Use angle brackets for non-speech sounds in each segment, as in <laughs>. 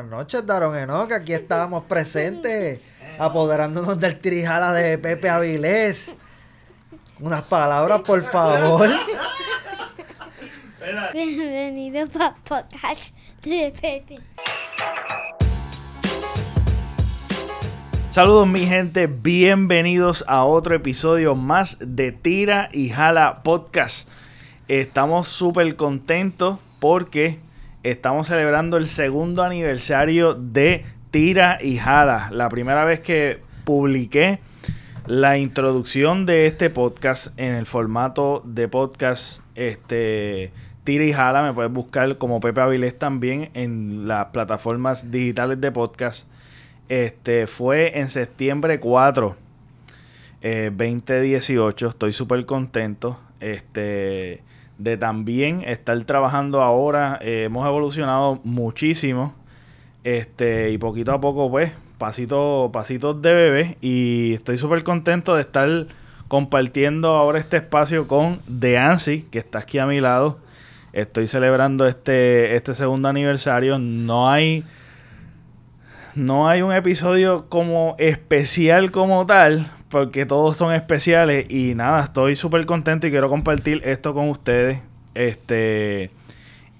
buenas noches, Daron Enoch. Aquí estábamos presentes, <laughs> apoderándonos del tirijala de Pepe Avilés. Unas palabras, por <laughs> favor. Bienvenido para podcast de Pepe. Saludos mi gente, bienvenidos a otro episodio más de Tira y Jala Podcast. Estamos súper contentos porque estamos celebrando el segundo aniversario de Tira y Jala. La primera vez que publiqué la introducción de este podcast en el formato de podcast este Tira y Jala. Me puedes buscar como Pepe Avilés también en las plataformas digitales de podcast. Este fue en septiembre 4, eh, 2018. Estoy súper contento. Este de también estar trabajando ahora. Eh, hemos evolucionado muchísimo. Este, y poquito a poco, pues, pasitos de bebé. Y estoy súper contento de estar compartiendo ahora este espacio con Deansi, que está aquí a mi lado. Estoy celebrando este, este segundo aniversario. No hay no hay un episodio como especial como tal, porque todos son especiales y nada, estoy súper contento y quiero compartir esto con ustedes. Este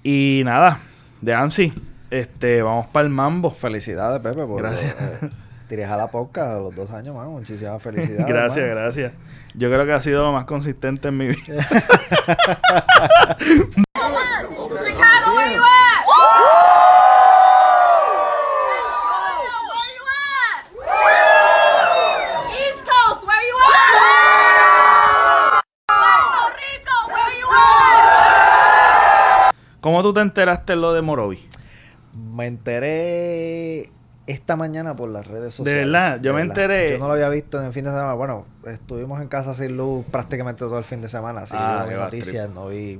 y nada, de Ansi, este, vamos para el mambo. Felicidades, Pepe, por Gracias. eh, a la podcast a los dos años, más. Muchísimas felicidades. <laughs> gracias, mano. gracias. Yo creo que ha sido lo más consistente en mi vida. <laughs> Chicago, where you at? Where you at? East Coast, where you at? Puerto Rico, where you at? ¿Cómo tú te enteraste lo de Morovi? Me enteré esta mañana por las redes sociales. verdad? Yo me enteré- Yo no lo había visto en el fin de semana. Bueno, estuvimos en casa sin luz prácticamente todo el fin de semana. Así Ah, que no vi bad noticias, no vi.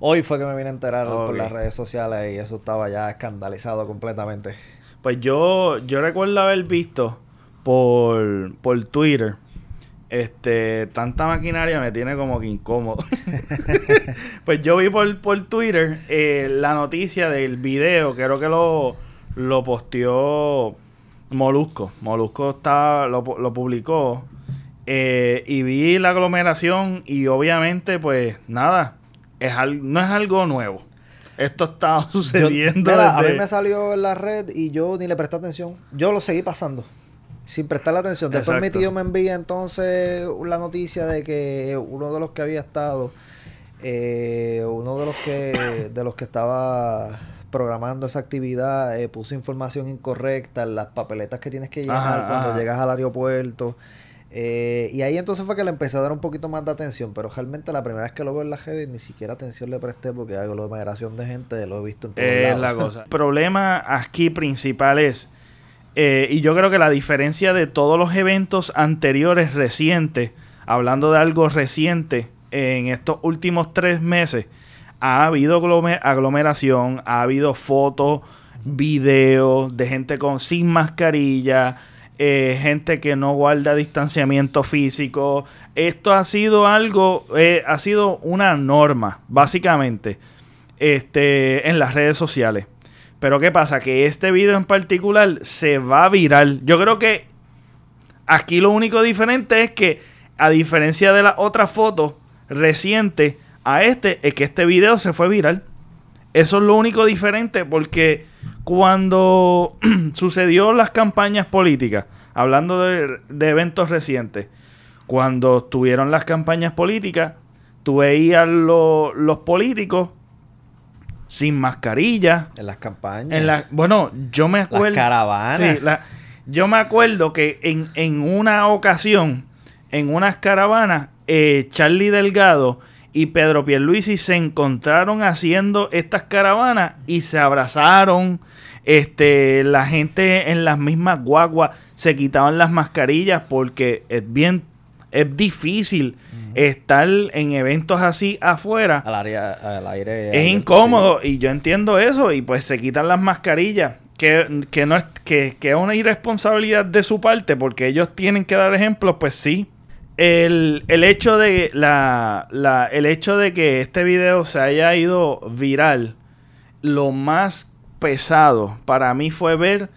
Hoy fue que me vine a enterar por las redes sociales y eso estaba ya escandalizado completamente. Pues yo, yo recuerdo haber visto por, por Twitter. Este, tanta maquinaria me tiene como que incómodo. <laughs> pues yo vi por, por Twitter eh, la noticia del video, creo que lo, lo posteó Molusco. Molusco está, lo, lo publicó. eh, y vi la aglomeración y obviamente pues nada, es al- no es algo nuevo. Esto está Yo- sucediendo. a mí me salió en la red y yo ni le presté atención. Yo lo seguí pasando. Sin prestarle atención. Después mi Exacto. tío me envía entonces la noticia de que uno de los que había estado, eh, uno de los que <coughs> de los que estaba programando esa actividad, eh, puso información incorrecta en las papeletas que tienes que llenar Ajá, cuando ajá. llegas al aeropuerto. Eh, y ahí entonces fue que le empecé a dar un poquito más de atención, pero realmente la primera vez que lo veo en las redes ni siquiera atención le presté porque hay aglomeración de gente, lo he visto en todos Es lados. la cosa. El problema aquí principal es, eh, y yo creo que la diferencia de todos los eventos anteriores recientes, hablando de algo reciente, en estos últimos tres meses, ha habido aglome- aglomeración, ha habido fotos, videos de gente con sin mascarilla, eh, gente que no guarda distanciamiento físico. Esto ha sido algo, eh, ha sido una norma, básicamente este, en las redes sociales. Pero ¿qué pasa? Que este video en particular se va viral. Yo creo que aquí lo único diferente es que, a diferencia de las otras fotos recientes a este, es que este video se fue viral. Eso es lo único diferente porque cuando <clears throat> sucedió las campañas políticas, hablando de, eventos recientes, cuando tuvieron las campañas políticas, tú veías lo- los políticos sin mascarilla. En las campañas. En la, bueno, yo me acuerdo. caravanas. Sí, la- yo me acuerdo que en, en una ocasión, en unas caravanas, eh, Charlie Delgado y Pedro Pierluisi se encontraron haciendo estas caravanas y se abrazaron. Este, la gente en las mismas guaguas se quitaban las mascarillas porque es bien, es difícil estar en eventos así afuera Al, área, al aire. es incómodo y yo entiendo eso y pues se quitan las mascarillas que, que no es que, que es una irresponsabilidad de su parte porque ellos tienen que dar ejemplos pues sí el, el hecho de la, la- el hecho de que este video se haya ido viral lo más pesado para mí fue ver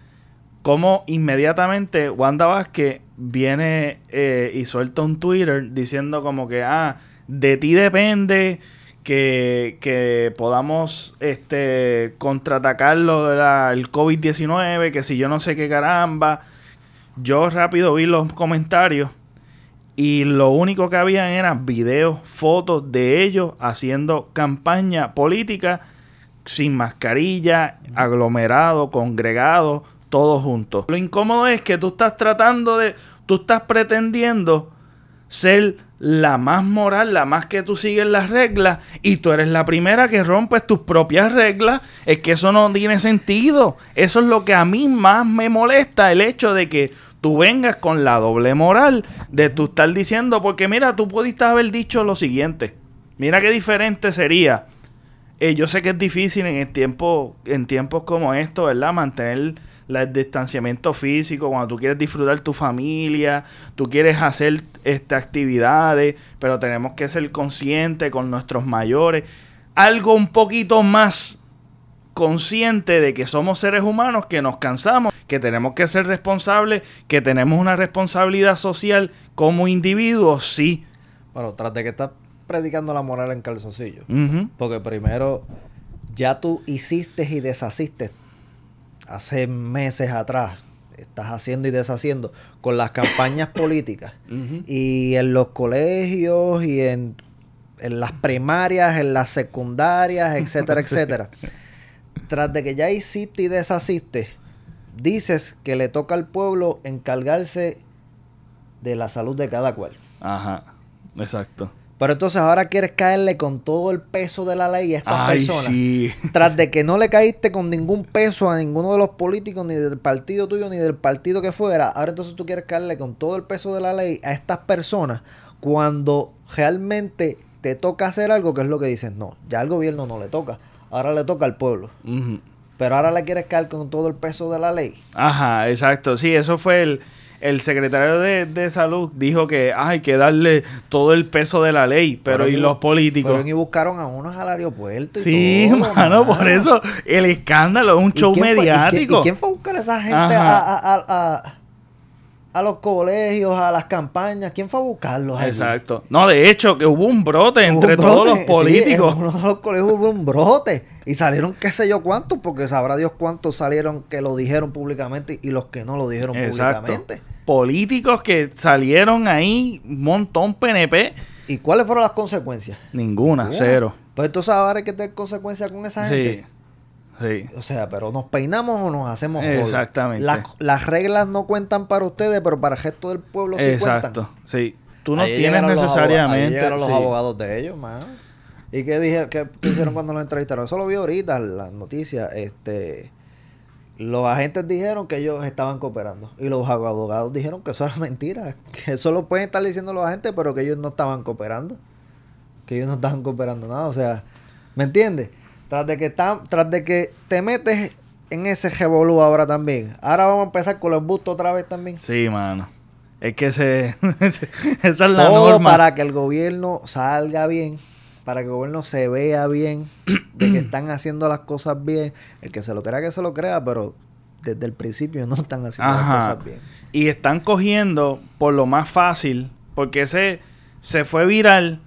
cómo inmediatamente Wanda Vázquez viene eh, y suelta un Twitter diciendo como que, ah, de ti depende que, que podamos este, contraatacar lo del COVID-19, que si yo no sé qué caramba. Yo rápido vi los comentarios y lo único que había eran videos, fotos de ellos haciendo campaña política sin mascarilla, aglomerado, congregado, todos juntos. Lo incómodo es que tú estás tratando de, tú estás pretendiendo ser la más moral, la más que tú sigues las reglas y tú eres la primera que rompes tus propias reglas, es que eso no tiene sentido. Eso es lo que a mí más me molesta, el hecho de que tú vengas con la doble moral de tú estar diciendo, porque mira, tú pudiste haber dicho lo siguiente. Mira qué diferente sería. Eh, yo sé que es difícil en en tiempos como estos, ¿verdad? Mantener la- el distanciamiento físico, cuando tú quieres disfrutar tu familia, tú quieres hacer este, actividades, pero tenemos que ser conscientes con nuestros mayores. Algo un poquito más consciente de que somos seres humanos, que nos cansamos, que tenemos que ser responsables, que tenemos una responsabilidad social como individuos, sí. Bueno, tras de que estás predicando la moral en calzoncillo. Porque primero, ya tú hiciste y deshaciste hace meses atrás. Estás haciendo y deshaciendo con las campañas <coughs> políticas. Y en los colegios y en, en las primarias, en las secundarias, etcétera, <laughs> etcétera. Tras de que ya hiciste y deshaciste, dices que le toca al pueblo encargarse de la salud de cada cual. Ajá, exacto. Pero entonces ahora quieres caerle con todo el peso de la ley a estas Ay, personas. sí. Tras de que no le caíste con ningún peso a ninguno de los políticos, ni del partido tuyo, ni del partido que fuera, ahora entonces tú quieres caerle con todo el peso de la ley a estas personas cuando realmente te toca hacer algo que es lo que dices, no, ya al gobierno no le toca, ahora le toca al pueblo. Pero ahora le quieres caer con todo el peso de la ley. Ajá, exacto. Sí, eso fue el, el secretario de, de salud. Dijo que hay que darle todo el peso de la ley, pero Fueron ¿y los políticos? Fueron y buscaron a unos al aeropuerto y Sí, todo, <laughs> mano, por eso el escándalo es un ¿Y show quién fue- y quién- mediático. ¿Y quién fue a buscar a esa gente a, a- a- a- a los colegios, a las campañas? ¿Quién fue a buscarlos? allí? Exacto. No, de hecho, que hubo un brote Hubo entre un todos los sí, políticos. en uno de los colegios hubo un brote. Y salieron qué sé yo cuántos, porque sabrá Dios cuántos salieron que lo dijeron públicamente y los que no lo dijeron Exacto. públicamente. Políticos que salieron ahí, un montón PNP, ¿Y cuáles fueron las consecuencias? ninguna, Ninguna. cero. Pues entonces ahora hay que tener consecuencias con esa Sí, gente. sí. O sea, pero nos peinamos o nos hacemos joder. Exactamente. Las, las reglas no cuentan para ustedes, pero para el resto del pueblo sí Exacto, cuentan. sí. Tú no Ahí tienes llegaron los necesariamente... llegaron los sí. abogados de ellos, man. ¿Y qué, dije, qué, qué hicieron cuando los entrevistaron? Eso lo vi ahorita en las noticias. Este, los agentes dijeron que ellos estaban cooperando. Y los abogados dijeron que eso era mentira. Que eso lo pueden estar diciendo los agentes, pero que ellos no estaban cooperando. Que ellos no estaban cooperando nada. O sea, ¿me entiendes? Tras de que, están, tras de que te metes en ese revolú ahora también. Ahora vamos a empezar con los bustos otra vez también. Sí, mano. Es que se... <laughs> esa es la Todo norma. para que el gobierno salga bien, para que el gobierno se vea bien, de que <clears throat> están haciendo las cosas bien. El que se lo crea, que se lo crea, pero desde el principio no están haciendo Ajá. las cosas bien. Y están cogiendo por lo más fácil, porque ese se fue viral.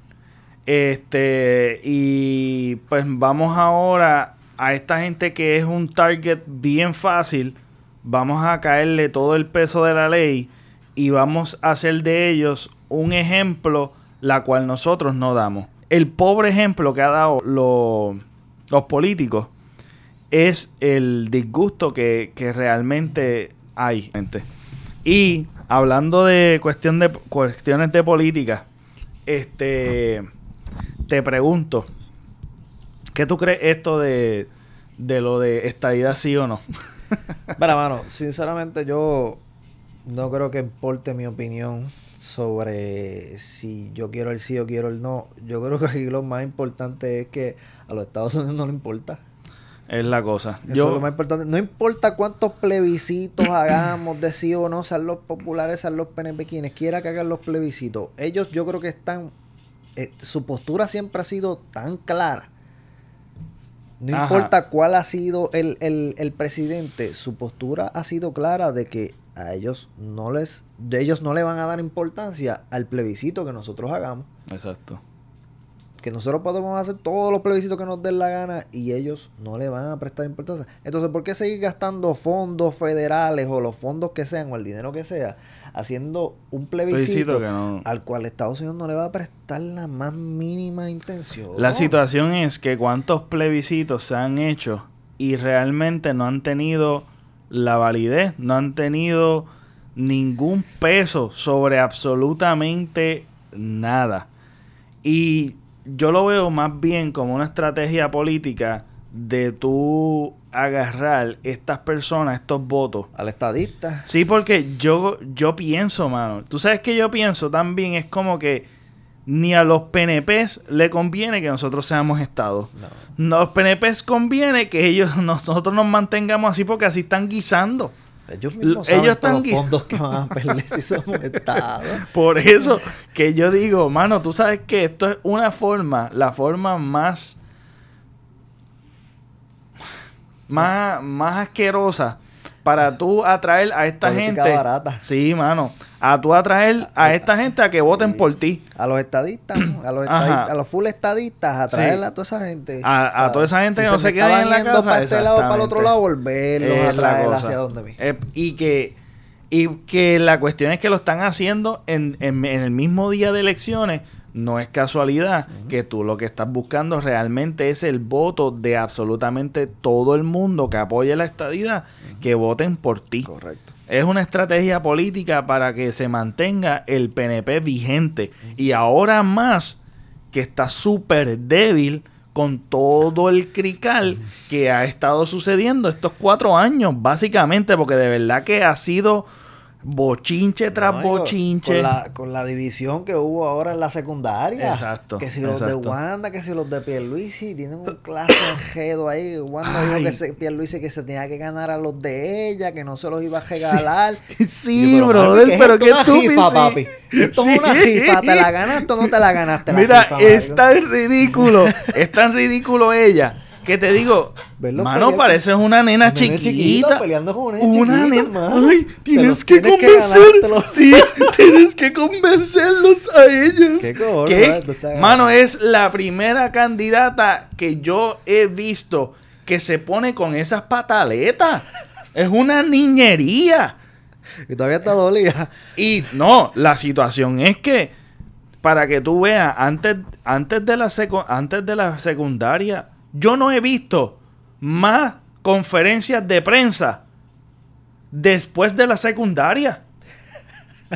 Este, y pues vamos ahora a esta gente que es un target bien fácil. Vamos a caerle todo el peso de la ley y vamos a hacer de ellos un ejemplo, la cual nosotros no damos. El pobre ejemplo que ha dado lo- los políticos es el disgusto que, que realmente hay. Y hablando de cuestión de cuestiones de política, este te pregunto, ¿qué tú crees esto de, de lo de estadidad sí o no? <laughs> Mira, mano, sinceramente yo no creo que importe mi opinión sobre si yo quiero el sí o quiero el no. Yo creo que aquí lo más importante es que a los Estados Unidos no le importa. Es la cosa. Eso Yo, es lo más importante. No importa cuántos plebiscitos <coughs> hagamos de sí o no, sean los populares, sean los PNP, quienes quiera que hagan los plebiscitos. Ellos yo creo que están... eh, su postura siempre ha sido tan clara. No Ajá. importa cuál ha sido el, el, el presidente, su postura ha sido clara de que a ellos no les, de ellos no le van a dar importancia al plebiscito que nosotros hagamos. Exacto. Que nosotros podemos hacer todos los plebiscitos que nos den la gana y ellos no le van a prestar importancia. Entonces, ¿por qué seguir gastando fondos federales o los fondos que sean o el dinero que sea haciendo un plebiscito, no- al cual Estados Unidos no le va a prestar la más mínima intención? La situación es que cuántos plebiscitos se han hecho y realmente no han tenido la validez, no han tenido ningún peso sobre absolutamente nada. Y yo lo veo más bien como una estrategia política de tú agarrar estas personas, estos votos. Al estadista. Sí, porque yo, yo pienso, mano. Tú sabes que yo pienso también, es como que ni a los PNPs le conviene que nosotros seamos estados. No. A los PNPs conviene que ellos <laughs> nosotros nos mantengamos así porque así están guisando. Ellos mismos saben ellos todos están los gui- fondos que van a <laughs> perder si somos estados. Por eso que yo digo, mano, tú sabes que esto es una forma, la forma más más, más asquerosa para tú atraer a esta Política gente. barata. Sí, mano. A tú atraer a esta gente a que voten por ti. A los estadistas, ¿no? a los, estadistas, a los full estadistas, a traer Sí. a toda esa gente. A- a toda esa gente que no se queden estaban en la casa, para este lado, para el otro lado, volverlos a Es la traer hacia donde mismo. Eh, y que y que la cuestión es que lo están haciendo en, en- en el mismo día de elecciones. No es casualidad que tú lo que estás buscando realmente es el voto de absolutamente todo el mundo que apoye la estadidad, que voten por ti. Correcto. Es una estrategia política para que se mantenga el PNP vigente. Y ahora más que está súper débil con todo el crical que ha estado sucediendo estos cuatro años, básicamente, porque de verdad que ha sido bochinche tras No, bochinche. Con la, con la división que hubo ahora en la secundaria. Exacto, Que si los de exacto. Wanda, que si los de Pierluisi, tienen un clase enredo ahí. Wanda Ay. dijo que se, Pierluisi que se tenía que ganar a los de ella, que no se los iba a regalar. <laughs> Sí, Y yo, brother, pero ¿qué qué es esto? Estúpido. papi. Esto es una rifa, ¿te la ganaste o no te la ganaste? la Mira, rifa, es tan ridículo, es tan ridículo ella, que te digo, Verlos mano, pareces una nena Un nene chiquita. chiquito peleando con un nene una nena. Ay, tienes que tienes convencer. <laughs> tienes que convencerlos a ellos. ¿Qué cojones, ¿Qué? Mano, es la primera candidata que yo he visto que se pone con esas pataletas. <laughs> Es una niñería. Y todavía está dolida. Y no, la situación es que para que tú veas, antes, antes, de la antes de la secundaria, yo no he visto más conferencias de prensa después de la secundaria.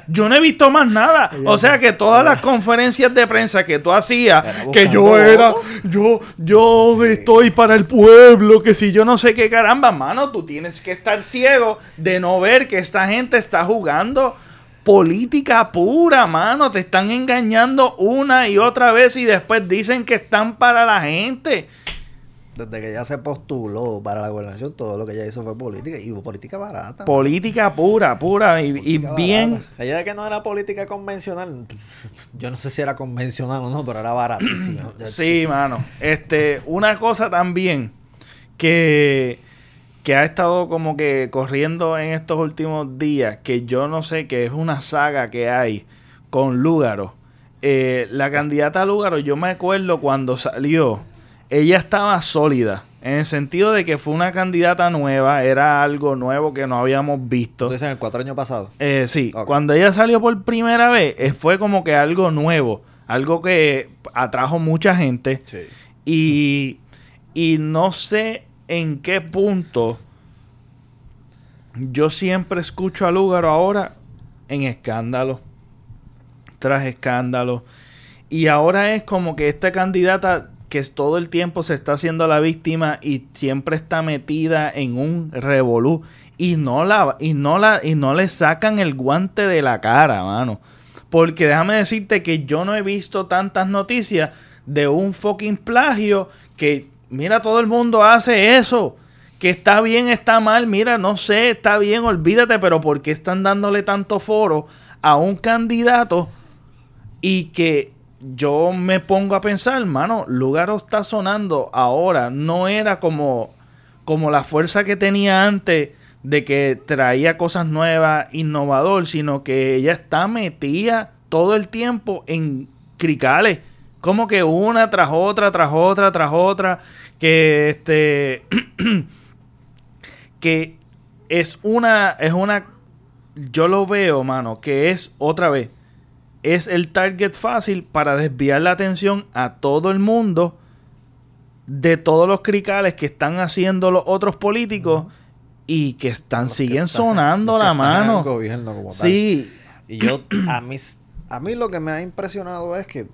Yo no he visto más nada. <laughs> O sea que todas las conferencias de prensa que tú hacías, que yo era, yo, yo estoy para el pueblo, que si yo no sé qué caramba, mano, tú tienes que estar ciego de no ver que esta gente está jugando política pura, mano. Te están engañando una y otra vez y después dicen que están para la gente. Desde que ella se postuló para la gobernación, todo lo que ella hizo fue política. Y política barata. Política pura, pura y, y bien. barata. Ella que no era política convencional. <laughs> Yo no sé si era convencional o no, pero era baratísima. <clears throat> Sí, mano. Este, una cosa también que, que ha estado como que corriendo en estos últimos días, que yo no sé, que es una saga que hay con Lúgaro. Eh, la candidata Lúgaro, yo me acuerdo cuando salió, ella estaba sólida. En el sentido de que fue una candidata nueva, era algo nuevo que no habíamos visto. Entonces en el cuatro años pasado. Eh, sí, cuando ella salió por primera vez, eh, fue como que algo nuevo, algo que atrajo mucha gente. Sí. Y, y no sé en qué punto yo siempre escucho a Lúgaro ahora en escándalo, tras escándalo. Y ahora es como que esta candidata que todo el tiempo se está haciendo la víctima y siempre está metida en un revolú y no la y no la y no le sacan el guante de la cara, mano. Porque déjame decirte que yo no he visto tantas noticias de un fucking plagio que mira todo el mundo hace eso. Que está bien, está mal, mira, no sé, está bien, olvídate, pero ¿por qué están dándole tanto foro a un candidato y que yo me pongo a pensar, hermano, Lugaro está sonando ahora, no era como, como la fuerza que tenía antes de que traía cosas nuevas, innovador, sino que ella está metida todo el tiempo en cricales, como que una tras otra, tras otra, tras otra, que este, <clears throat> que es una, es una, yo lo veo, mano, que es otra vez, es el target fácil para desviar la atención a todo el mundo de todos los cricales que están haciendo los otros políticos y que están, Los que siguen están- sonando la mano. gobierno como tal. Sí, Y yo, a mí, a mí lo que me ha impresionado es que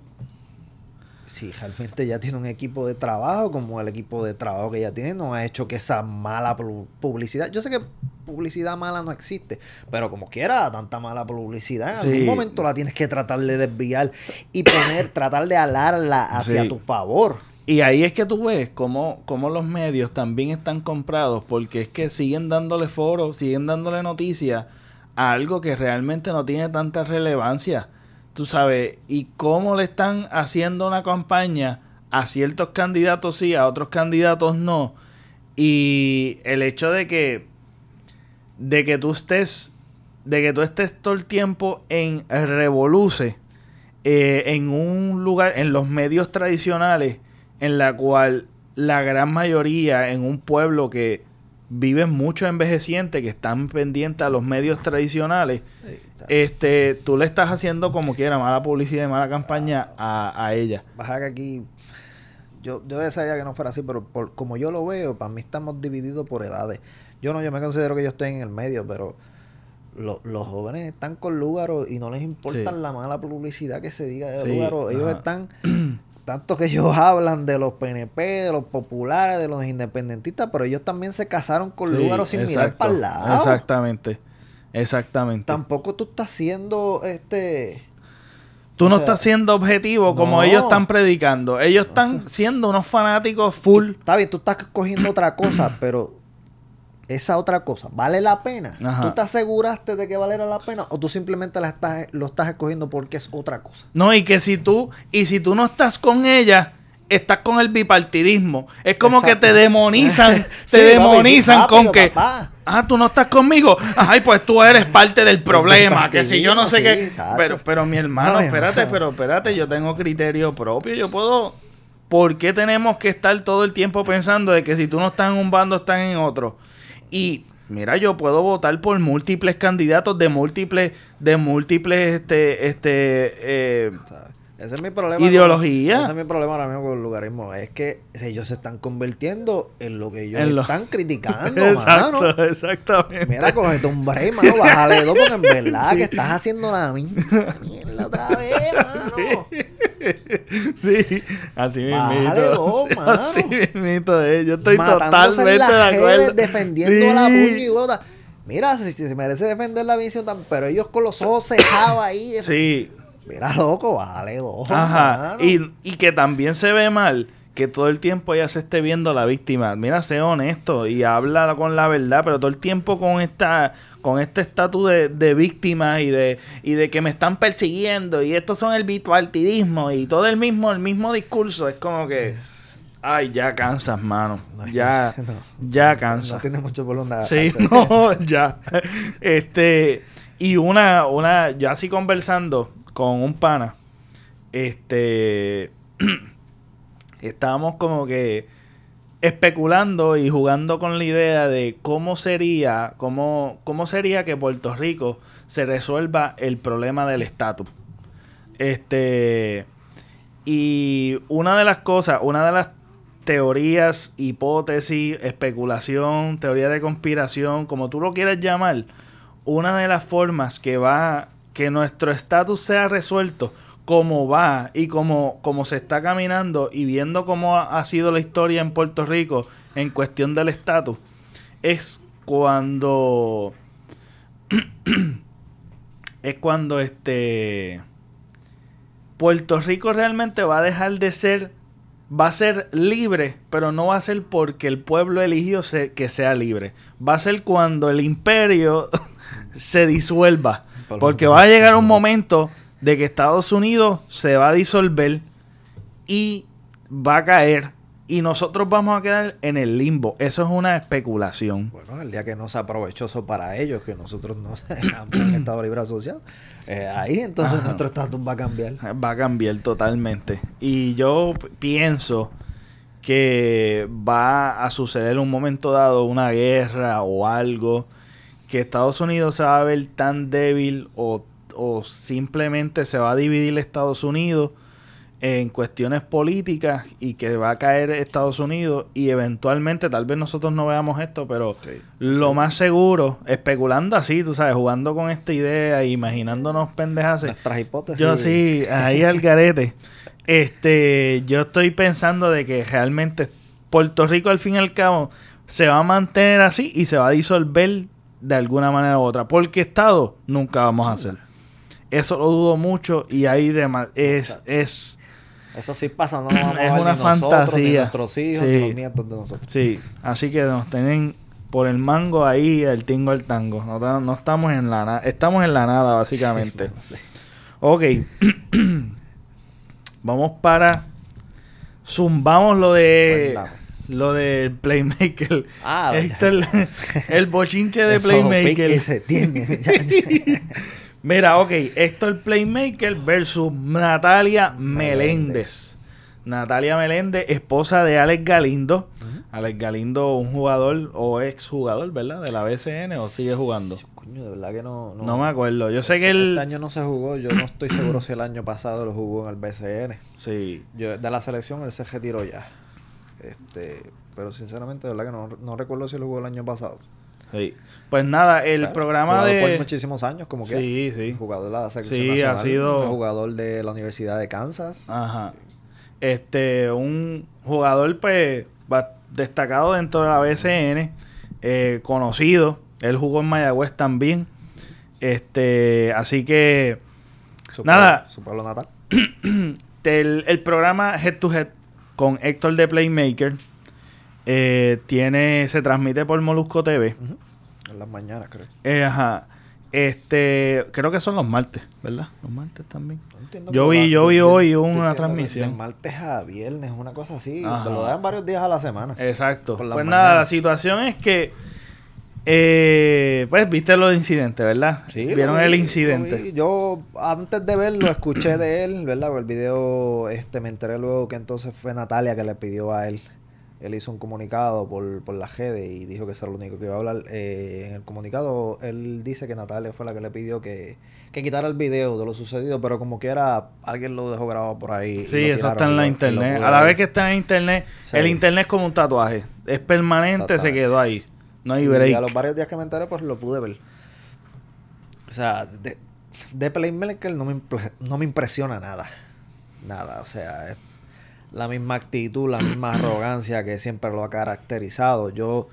si realmente ya tiene un equipo de trabajo, como el equipo de trabajo que ya tiene, no ha hecho que esa mala pu- publicidad. Yo sé que publicidad mala no existe, pero como quiera, tanta mala publicidad, en Sí. algún momento la tienes que tratar de desviar y poner, tratar de alarla hacia Sí. tu favor. Y ahí es que tú ves cómo, cómo los medios también están comprados, porque es que siguen dándole foro, siguen dándole noticias a algo que realmente no tiene tanta relevancia. Tú sabes, y cómo le están haciendo una campaña a ciertos candidatos sí, a otros candidatos no. Y el hecho de que, de que tú estés, de que tú estés todo el tiempo en Revoluce, eh, en un lugar, en los medios tradicionales, en la cual la gran mayoría en un pueblo que viven mucho envejecientes, que están pendientes a los medios tradicionales, este, tú le estás haciendo como quiera mala publicidad y mala campaña a, a ella. Baja que aquí. Yo, yo desearía que no fuera así, pero por, como yo lo veo, para mí estamos divididos por edades. Yo no, yo me considero que yo estoy en el medio, pero lo- los jóvenes están con Lúgaro y no les importa Sí. la mala publicidad que se diga de Sí, Lúgaro. Ellos ajá. están, <clears throat> tanto que ellos <laughs> hablan de los PNP, de los populares, de los independentistas, pero ellos también se casaron con Sí, Lúgaro sin mirar para el lado. Exactamente. Exactamente. Tampoco tú estás siendo este. Tú no sea, estás siendo objetivo como no. ellos están predicando. Ellos están <laughs> siendo unos fanáticos full. Está bien, tú estás cogiendo otra cosa, pero esa otra cosa, ¿vale la pena? Ajá. ¿Tú te aseguraste de que valiera la pena o tú simplemente la estás, lo estás escogiendo porque es otra cosa? No, y que si tú, y si tú no estás con ella, estás con el bipartidismo. Es como que te demonizan, <laughs> te Sí, papi, demonizan con que, papá. ah, tú no estás conmigo. Ay, pues tú eres parte del problema, que si yo no sé qué. tacho. Pero, pero mi hermano, Ay, espérate, pero espérate, yo tengo criterio propio, yo puedo. ¿Por qué tenemos que estar todo el tiempo pensando de que si tú no estás en un bando, estás en otro? Y mira, yo puedo votar por múltiples candidatos de múltiples, de múltiples, este, este, eh. Ese es mi problema. Ideología. con- ese es mi problema ahora mismo con el lugarismo. Es que ellos se están convirtiendo en lo que ellos En lo- están criticando, <laughs> Exacto, mano. exactamente. Mira, cógete un break, mano, bájale dos, porque en verdad Sí. que estás haciendo la misma mierda otra vez, mano. Sí, así mismito. dos, Sí, mano. Así mismito es. Yo estoy Matándose en totalmente de acuerdo. defendiendo a la puña y bota. Mira, si, si se merece defender la visión, pero ellos con los ojos cejados ahí. Sí, Mira, loco, vale dos. ajá. Y, y que también se ve mal que todo el tiempo ella se esté viendo a la víctima. Mira, sé honesto y habla con la verdad, pero todo el tiempo con esta con este estatus de, de víctima y de y de que me están persiguiendo y estos son el bipartidismo y todo el mismo el mismo discurso es como que ay ya cansas mano No, ya <laughs> no, ya No cansa tiene mucho por donde Sí, hacer. <laughs> no, ya. Este, y una, una, yo así conversando con un pana, este, <clears throat> estábamos como que especulando y jugando con la idea de cómo sería, cómo, cómo sería que Puerto Rico se resuelva el problema del estatus. Este, y una de las cosas, una de las teorías, hipótesis, especulación, teoría de conspiración, como tú lo quieras llamar, una de las formas que va, que nuestro estatus sea resuelto, como va y como, como se está caminando y viendo cómo ha, sido la historia en Puerto Rico en cuestión del estatus, es cuando <clears throat> es cuando este Puerto Rico realmente va a dejar de ser va a ser libre, pero no va a ser porque el pueblo eligió que sea libre. Va a ser cuando el imperio <laughs> se disuelva. Por Porque va a llegar un momento de que Estados Unidos se va a disolver y va a caer y nosotros vamos a quedar en el limbo. Eso es una especulación. Bueno, el día que no sea provechoso para ellos, que nosotros no <clears throat> seamos un Estado libre asociado, eh, ahí entonces Ajá. nuestro estatus va a cambiar. Va a cambiar totalmente. Y yo pienso que va a suceder en un momento dado una guerra o algo, que Estados Unidos se va a ver tan débil o, o simplemente se va a dividir Estados Unidos en cuestiones políticas y que va a caer Estados Unidos y eventualmente tal vez nosotros no veamos esto, pero Sí, lo sí. más seguro, especulando así, tú sabes, jugando con esta idea imaginándonos pendejas. Nuestras hipótesis. Yo sí, ahí al garete. <laughs> Este, yo estoy pensando de que realmente Puerto Rico al fin y al cabo se va a mantener así y se va a disolver de alguna manera u otra. Porque Estado nunca vamos a hacer. Eso lo dudo mucho y ahí dema- es, es Eso sí pasa, no vamos <clears throat> Es a ver una ni nosotros, ni fantasía. nuestros hijos, Sí. ni los nietos de nosotros. Sí, así que nos tienen por el mango ahí, el tingo, el tango. No, no estamos en la nada, estamos en la nada básicamente. <laughs> Sí. Ok. <clears throat> Vamos para. Zumbamos lo de. Cuéntame. Lo del Playmaker. Ah, Esto el, el bochinche de Playmaker. se <laughs> ya. Mira, ok. Esto el Playmaker versus Natalia Meléndez. Meléndez. Natalia Meléndez, esposa de Alex Galindo. Alex Galindo, un jugador o ex jugador, ¿verdad? De la BCN o sigue jugando. Coño, de verdad que no. No me acuerdo. Yo sé que él. Este año no se jugó. Yo no estoy seguro si el año pasado lo jugó en el BCN. Sí. Yo, de la selección él se retiró ya. Este, pero sinceramente, de verdad que no, no recuerdo si lo jugó el año pasado. Sí. Pues nada, el Claro, programa jugador por de. muchísimos años, como que. Sí, sí. Jugador de la selección Sí, ha nacional, sido- jugador de la Universidad de Kansas. Ajá. Este, un jugador, pues, destacado dentro de la BCN, eh, conocido. Él jugó en Mayagüez también. Este, así que Su Nada. pueblo- su pueblo natal. <clears throat> el, el programa Head to Head con Héctor de Playmaker eh, tiene, se transmite por Molusco TV. En las mañanas, creo. Eh, ajá. Este, creo que son los martes, ¿verdad? Los martes también. No Yo vi- yo vi hoy una transmisión. De martes a viernes, una cosa así. Ajá. Lo dan varios días a la semana. Exacto. Pues mañanas. nada, la situación es que, eh, pues viste los incidentes, ¿verdad? Sí, Vieron vi, el incidente. Yo antes de verlo escuché de él, ¿verdad? El video, este, me enteré luego que entonces fue Natalia que le pidió a él. Él hizo un comunicado por, por la redes y dijo que eso era lo único que iba a hablar. Eh, en el comunicado él dice que Natalia fue la que le pidió que, que quitara el video de lo sucedido, pero como quiera alguien lo dejó grabado por ahí. Sí, eso está en la lo- internet. A la vez que está en internet, Sí. el internet es como un tatuaje. Es permanente, se quedó ahí. No hay Y break. a los varios días que me enteré, pues lo pude ver. O sea, de, de Playmaker no me, no me impresiona nada. Nada, o sea, es la misma actitud, la misma <clears throat> arrogancia que siempre lo ha caracterizado. Yo,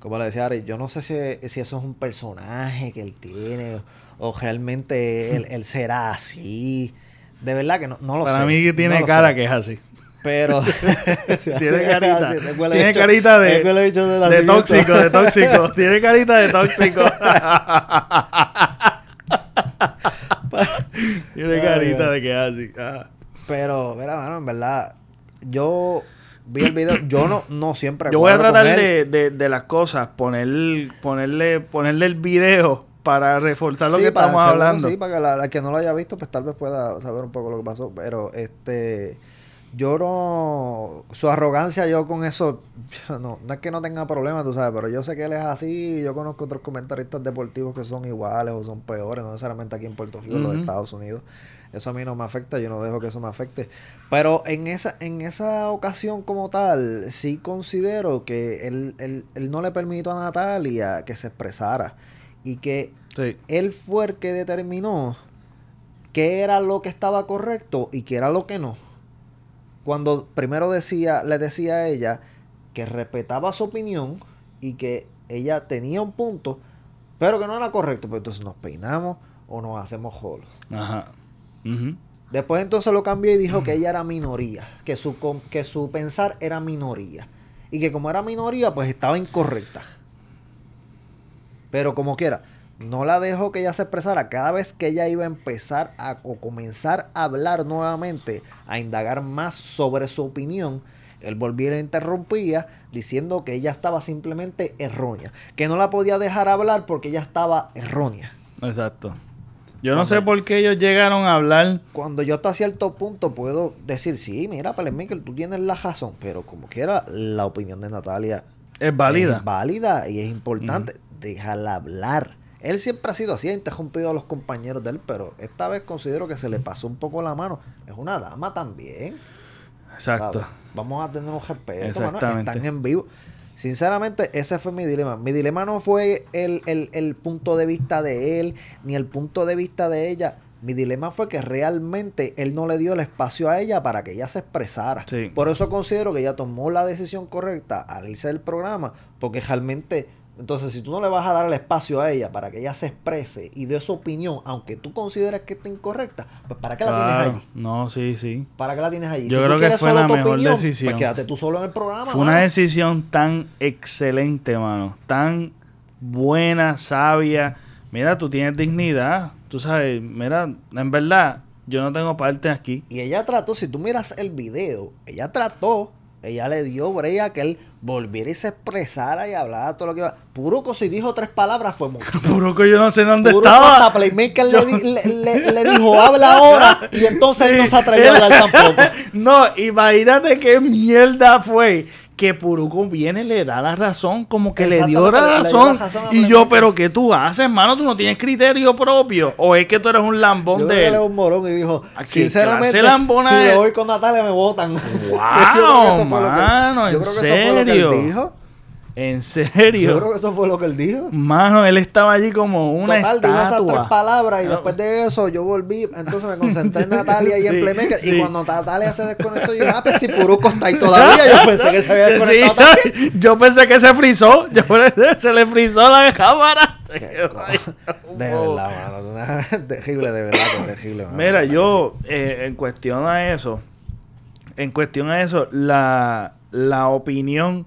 como le decía Ari, yo no sé si, si eso es un personaje que él tiene o realmente él, <laughs> él será así. De verdad que no, no lo sé. Para mí que tiene no cara sé. que es así. Pero. <laughs> Tiene carita. Sí, Tiene bicho- carita de, tóxico, de tóxico. <laughs> Tiene carita de tóxico. <laughs> Tiene carita de que así. Ah. Pero, mira, mano, en verdad, yo vi el video, yo no, no siempre Yo voy a tratar de, de, de las cosas, poner, ponerle, ponerle el video para reforzar lo Sí, que para- estamos hablando. Sí, para que la, la que no lo haya visto, pues tal vez pueda saber un poco lo que pasó. Pero, este, yo no, su arrogancia, yo con eso, yo no, no es que no tenga problemas, tú sabes, pero yo sé que él es así. Yo conozco otros comentaristas deportivos que son iguales o son peores, no necesariamente aquí en Puerto Rico, en los Ujú. Estados Unidos. Eso a mí no me afecta, yo no dejo que eso me afecte. Pero en esa, en esa ocasión como tal, sí considero que él, él, él no le permitió a Natalia que se expresara. Y que Sí. él fue el que determinó qué era lo que estaba correcto y qué era lo que no. Cuando primero decía, le decía a ella que respetaba su opinión y que ella tenía un punto, pero que no era correcto, pues entonces nos peinamos o nos hacemos jolos. Ajá. Después entonces lo cambió y dijo que ella era minoría, que su, que su pensar era minoría. Y que como era minoría, pues estaba incorrecta. Pero como quiera, no la dejó que ella se expresara. Cada vez que ella iba a empezar a, o comenzar a hablar nuevamente, a indagar más sobre su opinión, él volvía y la interrumpía diciendo que ella estaba simplemente errónea. Que no la podía dejar hablar porque ella estaba errónea. Exacto. Yo no sé por qué ellos llegaron a hablar. Cuando yo hasta cierto punto puedo decir, sí, mira, Michael, tú tienes la razón, pero como quiera, la opinión de Natalia Es válida. es válida y es importante. Déjala hablar. Él siempre ha sido así, ha interrumpido a los compañeros de él, pero esta vez considero que se le pasó un poco la mano. Es una dama también. Exacto. ¿sabes? Vamos a tener un respeto, mano. Están en vivo. Sinceramente, ese fue mi dilema. Mi dilema no fue el, el- el punto de vista de él, ni el punto de vista de ella. Mi dilema fue que realmente él no le dio el espacio a ella para que ella se expresara. Sí. Por eso considero que ella tomó la decisión correcta al irse del programa, porque realmente, entonces si tú no le vas a dar el espacio a ella para que ella se exprese y dé su opinión, aunque tú consideres que está incorrecta, pues ¿para qué la Claro. tienes allí? No, sí, sí. ¿Para qué la tienes allí? Yo si creo tú que fue la mejor opinión, decisión. pues quédate tú solo en el programa. Fue una decisión tan excelente, mano. Tan buena, sabia. Mira, tú tienes dignidad. Tú sabes, mira, en verdad, yo no tengo parte aquí. Y ella trató, si tú miras el video, ella trató, ella le dio brea que él volviera y se expresara y hablara todo lo que iba. Puruco, si dijo tres palabras, fue mucho. <laughs> Que yo no sé dónde Puruco estaba. hasta Playmaker le, di- le- le- le dijo, habla ahora, y entonces él no Sí, se atrevió a hablar <laughs> tampoco. no, imagínate qué mierda fue. Que Puruco viene le da la razón, como que le dio la dio razón. la razón a y yo, pero ¿qué tú haces, hermano? ¿Tú no tienes criterio propio? ¿O es que tú eres un lambón Yo de creo que él? es un morón y dijo, ¿A qué sinceramente, si me voy con Natalia me votan. Wow, fue lo que- mano, yo ¿en creo que eso fue lo que serio? él dijo. ¿En Yo serio? creo que eso fue lo que él dijo. Mano, él estaba allí como una Total, dijo esas tres estatua. palabras y No. después de eso yo volví, entonces me concentré en <laughs> Natalia y en Sí, Playmaker sí. y cuando Natalia se desconectó yo dije, ah, pues si Puruco está ahí todavía, yo pensé que se había <laughs> Sí, desconectado también. <laughs> Yo pensé que se frizó. Yo se le frizó la cámara. De verdad, mano, terrible, de verdad, terrible. mano. Mira, yo, eh, en cuestión a eso, en cuestión a eso, la, la opinión,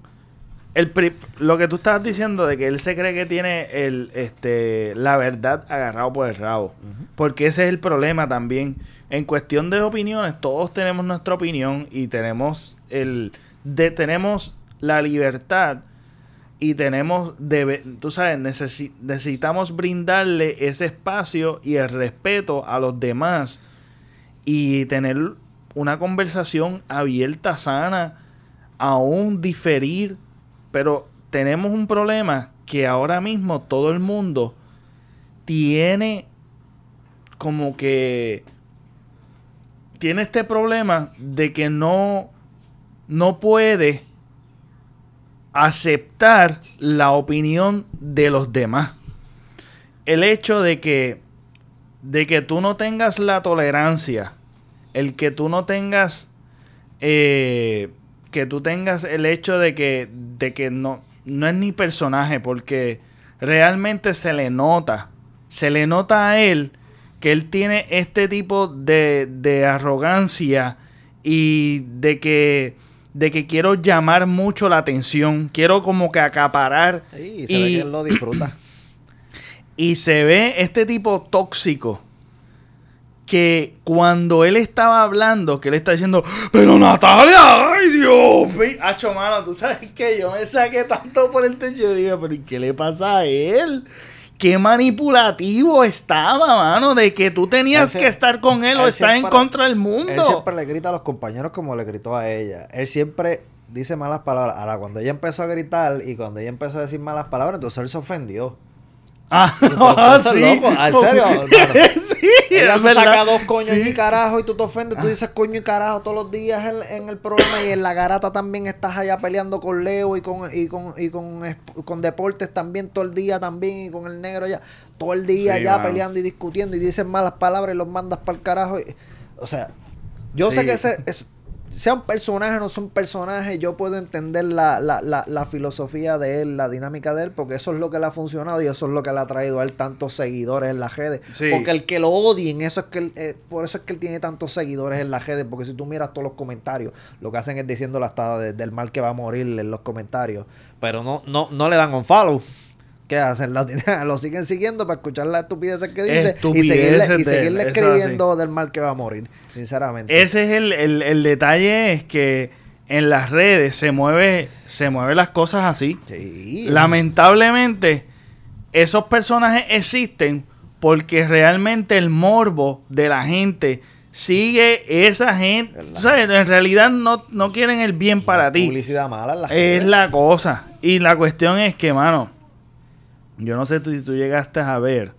el pri- lo que tú estabas diciendo de que él se cree que tiene el, este, la verdad agarrado por el rabo, porque ese es el problema también. En cuestión de opiniones, todos tenemos nuestra opinión y tenemos el, de, tenemos la libertad y tenemos, debe, tú sabes, necesi- necesitamos brindarle ese espacio y el respeto a los demás y tener una conversación abierta, sana, aún diferir, pero tenemos un problema que ahora mismo todo el mundo tiene como que tiene este problema de que no no puede aceptar la opinión de los demás. El hecho de que de que tú no tengas la tolerancia, el que tú no tengas eh, que tú tengas el hecho de que de que no no es ni personaje porque realmente se le nota, se le nota a él que él tiene este tipo de, de arrogancia y de que de que quiero llamar mucho la atención, quiero como que acaparar Sí, se ve que él lo disfruta. <clears throat> y se ve este tipo tóxico que cuando él estaba hablando, que él está diciendo, pero Natalia, ay Dios mío, Hacho, mano, tú sabes que yo me saqué tanto por el techo y digo, pero ¿y qué le pasa a él? Qué manipulativo estaba, mano, de que tú tenías Él que estar con él o él estar en contra del Él mundo. siempre le grita a los compañeros como le gritó a ella. Él siempre dice malas palabras. Ahora, cuando ella empezó a gritar y cuando ella empezó a decir malas palabras, entonces él se ofendió. Ah, entonces, <laughs> sí. loco, ¿en serio? <laughs> Sí, Ella se verdad. saca dos coños Sí. y carajo y tú te ofendes, tú dices coño y carajo todos los días en, en el programa y en la garata también estás allá peleando con Leo y con y con y con, con deportes también todo el día también y con el negro ya todo el día Sí, mano. peleando y discutiendo y dices malas palabras y los mandas para el carajo. y- o sea, yo sé que ese, es- sean personajes o no son personajes, yo puedo entender la, la, la, la filosofía de él, la dinámica de él, porque eso es lo que le ha funcionado y eso es lo que le ha traído a él tantos seguidores en las redes. Sí. Porque el que lo odien, eso es que él, eh, por eso es que él tiene tantos seguidores en las redes, porque si tú miras todos los comentarios, lo que hacen es diciéndole hasta de- del mal que va a morir en los comentarios, pero no, no, no le dan un follow. ¿Qué hacen? Lo, tienen- lo siguen siguiendo para escuchar las estupideces que dice y seguirle, y escribiendo del mal que va a morir, sinceramente. Ese es el, el- el detalle, es que en las redes se mueve, se mueven las cosas así. Sí. Lamentablemente, esos personajes existen porque realmente el morbo de la gente sigue esa gente. O sea, en realidad no, no quieren el bien para ti. Publicidad mala en Es la cosa. Y la cuestión es que, mano, yo no sé tú- si tú llegaste a ver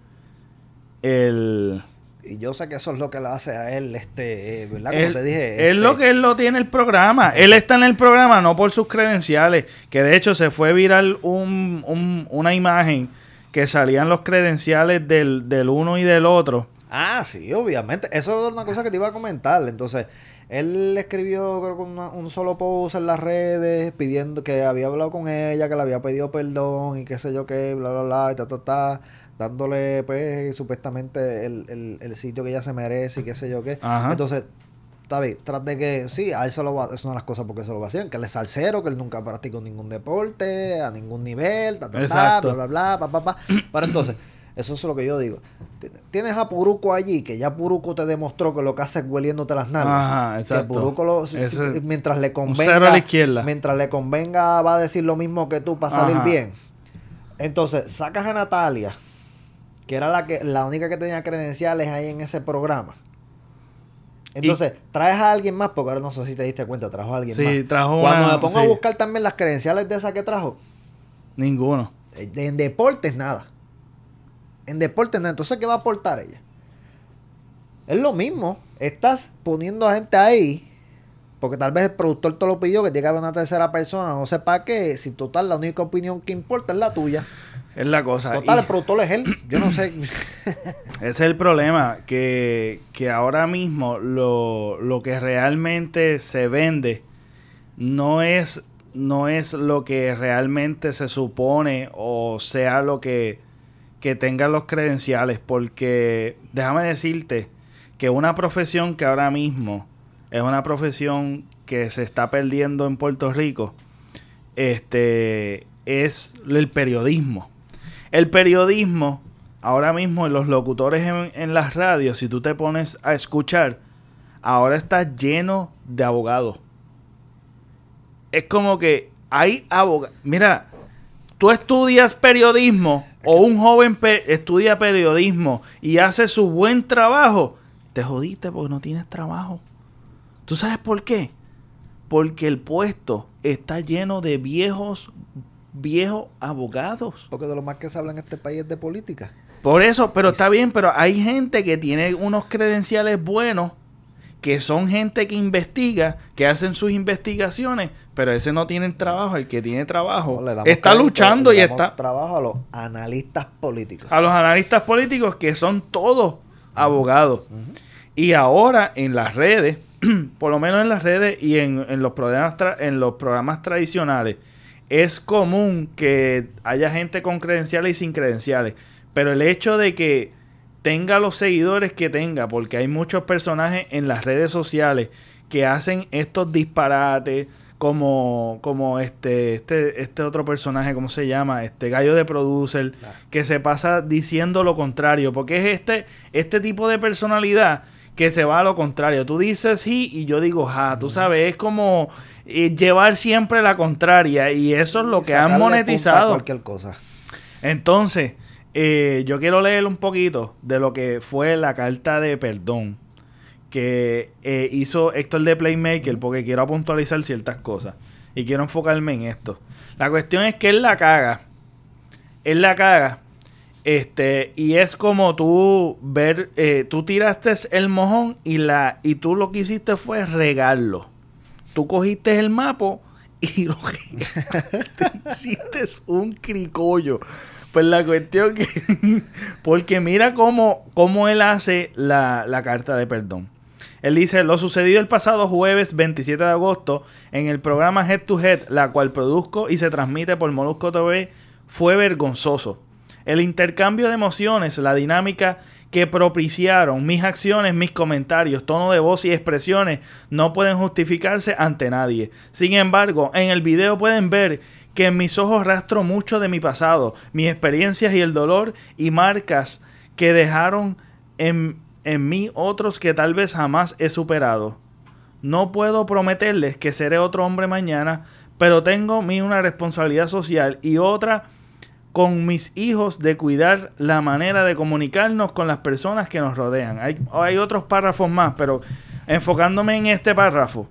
el... Y yo sé que eso es lo que le hace a él, este, eh, ¿verdad? Como Él- te dije. es este, lo que él lo tiene el programa. Él está en el programa no por sus credenciales. Que de hecho se fue viral un, un- una imagen que salían los credenciales del, del uno y del otro. Ah, sí, obviamente. Eso es una cosa que te iba a comentar. Entonces, él escribió creo que una- un solo post en las redes pidiendo que había hablado con ella, que le había pedido perdón y qué sé yo qué, bla, bla, bla, y ta, ta, ta, dándole, pues, supuestamente el, el, el sitio que ella se merece y qué sé yo qué. Ajá. Entonces, está bien, tras de que, sí, a él se lo va, es una de las cosas porque se lo vacían, que él es salsero, que él nunca practicó ningún deporte, a ningún nivel, ta, ta, ta, bla, bla, bla, pa, pa, pa. Pero entonces, eso es lo que yo digo. Tienes a Puruco allí, que ya Puruco te demostró que lo que hace es hueliéndote las nalgas. Ajá, Que exacto. Puruco lo- si- Ese- si- mientras le cero a convenga, la izquierda. mientras le convenga va a decir lo mismo que tú para salir bien. Entonces, sacas a Natalia, que era la que la única que tenía credenciales ahí en ese programa. Entonces, traes a alguien más, porque ahora no sé si te diste cuenta, trajo a alguien Sí, más. trajo Cuando una- me pongo a sí. buscar también las credenciales de esa que trajo, Ninguno. en deportes nada. En deportes nada. Entonces, ¿qué va a aportar ella? Es lo mismo. Estás poniendo a gente ahí. Porque tal vez el productor te lo pidió que llegue a una tercera persona. No sé para qué. Si total la única opinión que importa es la tuya. Es la cosa. Total, Y- el productor es él. Yo no sé. <laughs> Ese es el problema, que, que ahora mismo lo, lo que realmente se vende no es, no es lo que realmente se supone o sea lo que, que tengan los credenciales, porque déjame decirte que una profesión que ahora mismo es una profesión que se está perdiendo en Puerto Rico, este, es el periodismo. El periodismo, ahora mismo los locutores en, en las radios, si tú te pones a escuchar, ahora está lleno de abogados. Es como que hay abogados. Mira, tú estudias periodismo o un joven pe- estudia periodismo y hace su buen trabajo, te jodiste porque no tienes trabajo. ¿Tú sabes por qué? Porque el puesto está lleno de viejos, viejos abogados. Porque de lo más que se habla en este país es de política. Por eso, pero está bien, pero hay gente que tiene unos credenciales buenos, que son gente que investiga, que hacen sus investigaciones, pero ese no tiene trabajo, el que tiene trabajo No, le damos está luchando le y damos está trabajo a los analistas políticos. a los analistas políticos que son todos abogados. Y ahora en las redes, <clears throat> por lo menos en las redes y en, en los, programas tra- en los programas tradicionales, es común que haya gente con credenciales y sin credenciales. Pero el hecho de que tenga los seguidores que tenga, porque hay muchos personajes en las redes sociales que hacen estos disparates, como, como este, este, este otro personaje, ¿cómo se llama? Este gallo de producer, Ah. que se pasa diciendo lo contrario, porque es este, este tipo de personalidad que se va a lo contrario. Tú dices sí y yo digo ja, tú sabes, es como eh, llevar siempre la contraria y eso es lo que han monetizado. Cualquier cosa. Entonces, eh, yo quiero leer un poquito de lo que fue la carta de perdón que eh, hizo Héctor de Playmaker porque quiero puntualizar ciertas cosas y quiero enfocarme en esto. La cuestión es que él la caga. Él la caga. Este, y es como tú ver, eh, tú tiraste el mojón y la y tú lo que hiciste fue regarlo. Tú cogiste el mapo y lo <laughs> hiciste un cricollo. Pues la cuestión que. <laughs> porque mira cómo, cómo él hace la, la carta de perdón. Él dice: Lo sucedido el pasado jueves 27 de agosto en el programa Head to Head, la cual produzco y se transmite por Molusco TV, fue vergonzoso. El intercambio de emociones, la dinámica que propiciaron mis acciones, mis comentarios, tono de voz y expresiones no pueden justificarse ante nadie. Sin embargo, en el video pueden ver que en mis ojos rastro mucho de mi pasado, mis experiencias y el dolor y marcas que dejaron en, en mí otros que tal vez jamás he superado. No puedo prometerles que seré otro hombre mañana, pero tengo mí una responsabilidad social y otra con mis hijos de cuidar la manera de comunicarnos con las personas que nos rodean. Hay, hay otros párrafos más, pero enfocándome en este párrafo.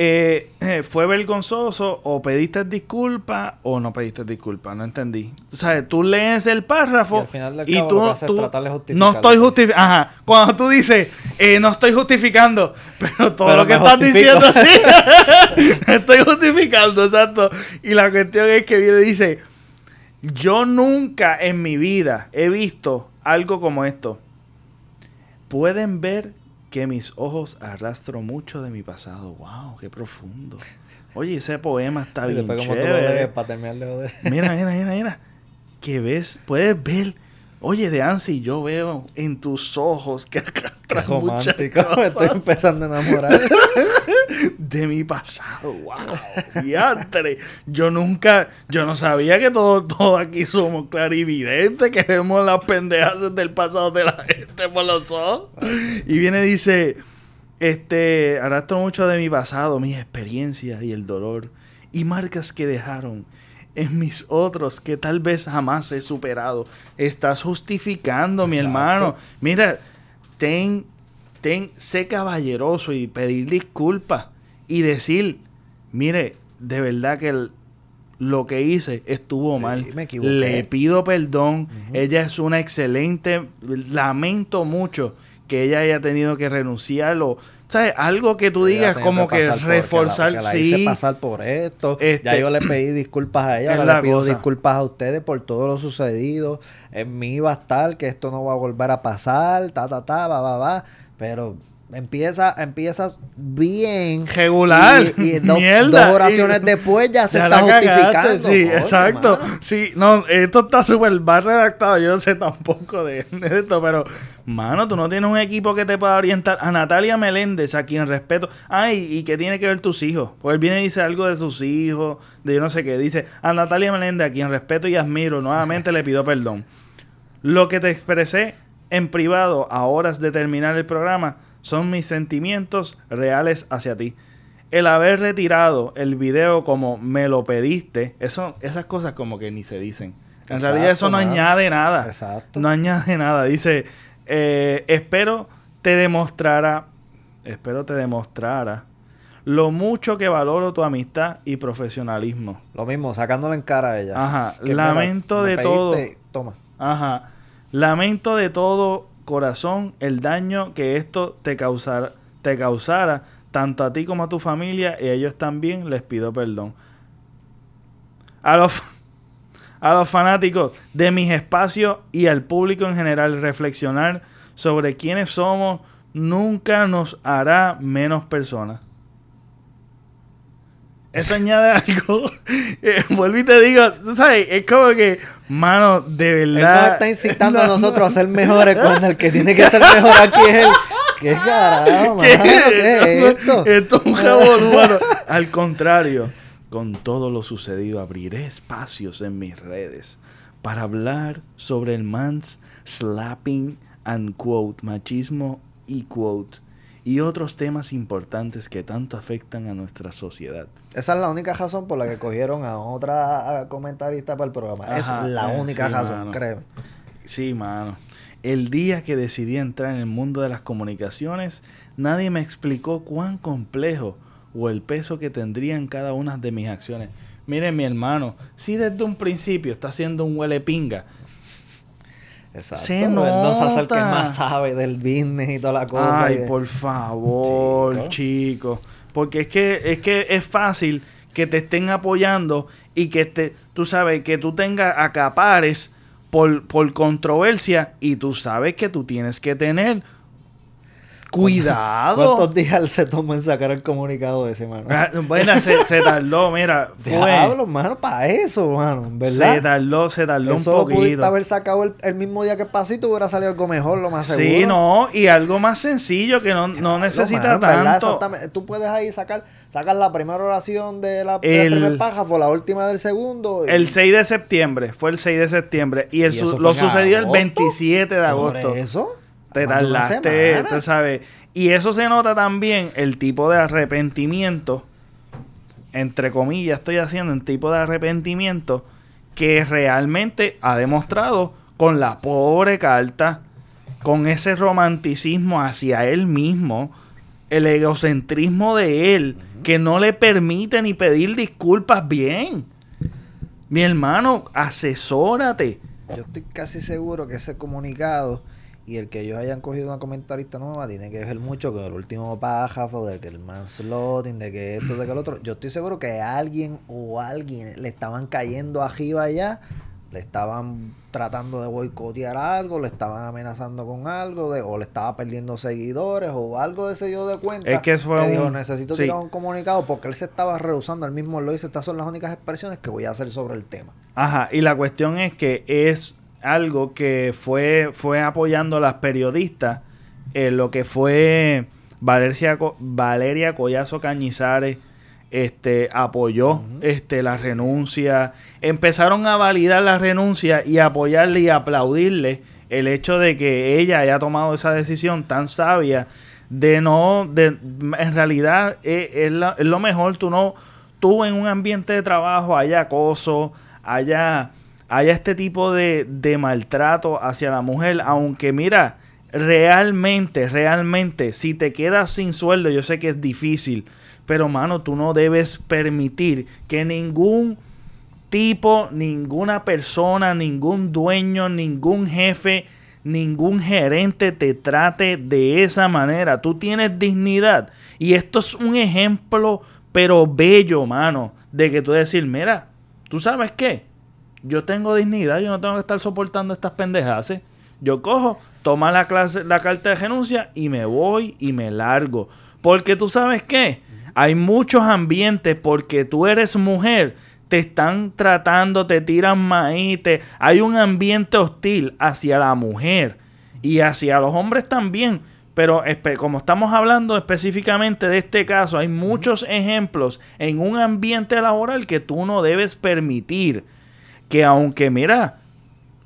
Eh, <clears throat> ¿Fue vergonzoso o pediste disculpas o no pediste disculpas? No entendí. O sea, tú lees el párrafo Y al final del y cabo tú, lo que es tú- tratar de justificar no estoy justificando. Ajá. Cuando tú dices, eh, no estoy justificando, <laughs> pero todo Pero lo que estás justifico. diciendo, <laughs> <laughs> estoy justificando, exacto. Y la cuestión es que viene dice, yo nunca en mi vida he visto algo como esto. Pueden ver que mis ojos arrastro mucho de mi pasado. Wow, qué profundo. Oye, ese poema está bien después como tú lo chévere. para terminar de. Mira, mira, mira, mira. Que ves, puedes ver. Oye, de Ansi, yo veo en tus ojos que Qué muchas romántico. Me estoy empezando a enamorar. <laughs> de mi pasado. Wow, diantre. Yo nunca, yo no sabía que todos todos aquí somos clarividentes, que vemos las pendejas del pasado de la gente por los ojos. Y viene y dice, este, arrastro mucho de mi pasado, mis experiencias y el dolor y marcas que dejaron en mis otros que tal vez jamás he superado. Estás justificando, mi hermano. Mira, ten, ten, sé caballeroso y pedir disculpas y decir, mire, de verdad que el- lo que hice estuvo Sí, mal. me. Le pido perdón. Ella es una excelente. Lamento mucho que ella haya tenido que renunciar o, ¿sabes? Algo que tú digas como que, por- reforzar. Que la, que la sí. hice pasar por esto. Este- ya yo le pedí disculpas a ella. Ahora le pido cosa. disculpas a ustedes por todo lo sucedido. En mí va a estar que esto no va a volver a pasar. Ta, ta, ta, va, va, va. Pero empieza, empieza bien. Regular. Y, y dos, Mierda. dos oraciones Y- después ya se Ya está cagaste, justificando. Sí, Coño, exacto. mano. Sí, no, esto está súper mal redactado. Yo no sé tampoco de, de esto, pero, mano, tú no tienes un equipo que te pueda orientar. A Natalia Meléndez, a quien respeto. Ay, ¿y qué tiene que ver tus hijos? Pues él viene y dice algo de sus hijos, de yo no sé qué. Dice, a Natalia Meléndez, a quien respeto y admiro, nuevamente le pido perdón. Lo que te expresé en privado a horas de terminar el programa son mis sentimientos reales hacia ti. El haber retirado el video como me lo pediste, eso, esas cosas como que ni se dicen. En Exacto, realidad eso no añade nada. Exacto. No añade nada. Dice, eh, espero te demostrara, espero te demostrara lo mucho que valoro tu amistad y profesionalismo. Lo mismo, sacándole en cara a ella. Ajá, Que, lamento me de todo. Toma. Ajá. Lamento de todo corazón el daño que esto te causara, te causara tanto a ti como a tu familia y a ellos también les pido perdón. A los, <laughs> a los fanáticos de mis espacios y al público en general reflexionar sobre quiénes somos nunca nos hará menos personas. Eso añade <laughs> algo. Eh, Vuelvo y te digo, tú sabes, es como que, mano, de Él verdad. nos está incitando a <laughs> No, nosotros a ser mejores cuando el que tiene que ser mejor aquí es él. ¿Qué carajo, mano? ¿Qué? ¿Qué es esto? Esto es un jabón, mano. Al contrario, con todo lo sucedido, abriré espacios en mis redes para hablar sobre el man's slapping and quote, machismo y quote, y otros temas importantes que tanto afectan a nuestra sociedad. Esa es la única razón por la que cogieron a otra comentarista para el programa. Ajá, es la eh, única sí, razón, mano. créeme. Sí, mano. El día que decidí entrar en el mundo de las comunicaciones, nadie me explicó cuán complejo o el peso que tendrían cada una de mis acciones. Miren, mi hermano, si desde un principio está haciendo un huele pinga, Exacto. Se Él no se hace el que más sabe del business y toda la cosa. ay, de- por favor, Chico. chicos, porque es que es que es fácil que te estén apoyando y que te, tú sabes, que tú tengas acapares por, por controversia y tú sabes que tú tienes que tener Cuidado. ¿Cuántos días se tomó en sacar el comunicado ese, mano? Ah, Bueno, se, se tardó, mira, fue. Diablo, mano, para eso, mano, ¿verdad? Se tardó, se tardó Eso un lo pudiste poquito. haber sacado el, el mismo día que pasó y te hubiera salido algo mejor, lo más seguro. Sí, no, y algo más sencillo que no, no necesita mano, tanto. Tú puedes ahí sacar, sacar la primera oración de la, de la El- pájaro, la última del segundo. y- El 6 de septiembre, fue el 6 de septiembre. Y, el ¿Y su- lo sucedió el agosto? 27 de Por agosto. eso. Te tardaste, tú sabes. Y eso se nota también, el tipo de arrepentimiento, entre comillas estoy haciendo, un tipo de arrepentimiento que realmente ha demostrado con la pobre carta, con ese romanticismo hacia él mismo, el egocentrismo de él, que no le permite ni pedir disculpas bien. Mi hermano, asesórate. Yo estoy casi seguro que ese comunicado y el que ellos hayan cogido una comentarista nueva tiene que ver mucho con el último pájaro, de que el manslotting, de que esto, de que el otro. Yo estoy seguro que alguien o alguien le estaban cayendo arriba allá, le estaban tratando de boicotear algo, le estaban amenazando con algo, de, o le estaba perdiendo seguidores o algo de ese yo de cuenta. Es que eso fue dijo, un- necesito sí. tirar un comunicado porque él se estaba rehusando, él mismo lo dice, estas son las únicas expresiones que voy a hacer sobre el tema. Ajá, y la cuestión es que es algo que fue, fue apoyando a las periodistas, en lo que fue Valeria, Valeria Collazo Cañizares, este, apoyó este, la renuncia, empezaron a validar la renuncia y apoyarle y aplaudirle el hecho de que ella haya tomado esa decisión tan sabia de no, de, en realidad es, es la- es lo mejor, tú no, tú en un ambiente de trabajo haya acoso, haya, haya este tipo de, de maltrato hacia la mujer, aunque mira, realmente, realmente, si te quedas sin sueldo, yo sé que es difícil, pero mano, tú no debes permitir que ningún tipo, ninguna persona, ningún dueño, ningún jefe, ningún gerente te trate de esa manera. Tú tienes dignidad. Y esto es un ejemplo, pero bello, mano, de que tú decir, mira, ¿tú sabes qué? Yo tengo dignidad, yo no tengo que estar soportando estas pendejas. ¿eh? Yo cojo, toma la, clase, la carta de renuncia y me voy y me largo. Porque tú sabes qué? Hay muchos ambientes porque tú eres mujer, te están tratando, te tiran maíz, hay un ambiente hostil hacia la mujer y hacia los hombres también. Pero como estamos hablando específicamente de este caso, hay muchos ejemplos en un ambiente laboral que tú no debes permitir. Que aunque, mira,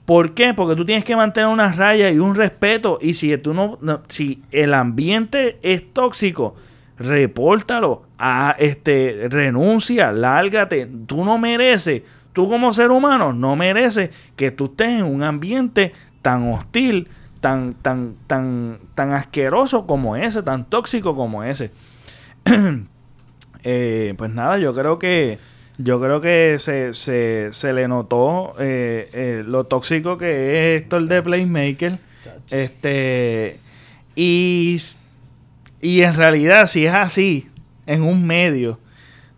¿Por qué? Porque tú tienes que mantener una raya y un respeto. Y si tú no, si el ambiente es tóxico, repórtalo. A, este, renuncia, lárgate. Tú no mereces, tú como ser humano, no mereces que tú estés en un ambiente tan hostil, tan, tan, tan, tan asqueroso como ese, tan tóxico como ese. <clears throat> Eh, pues nada, yo creo que yo creo que se, se, se le notó eh, eh, lo tóxico que es Héctor de Playmaker. Este y, y en realidad, si es así, en un medio,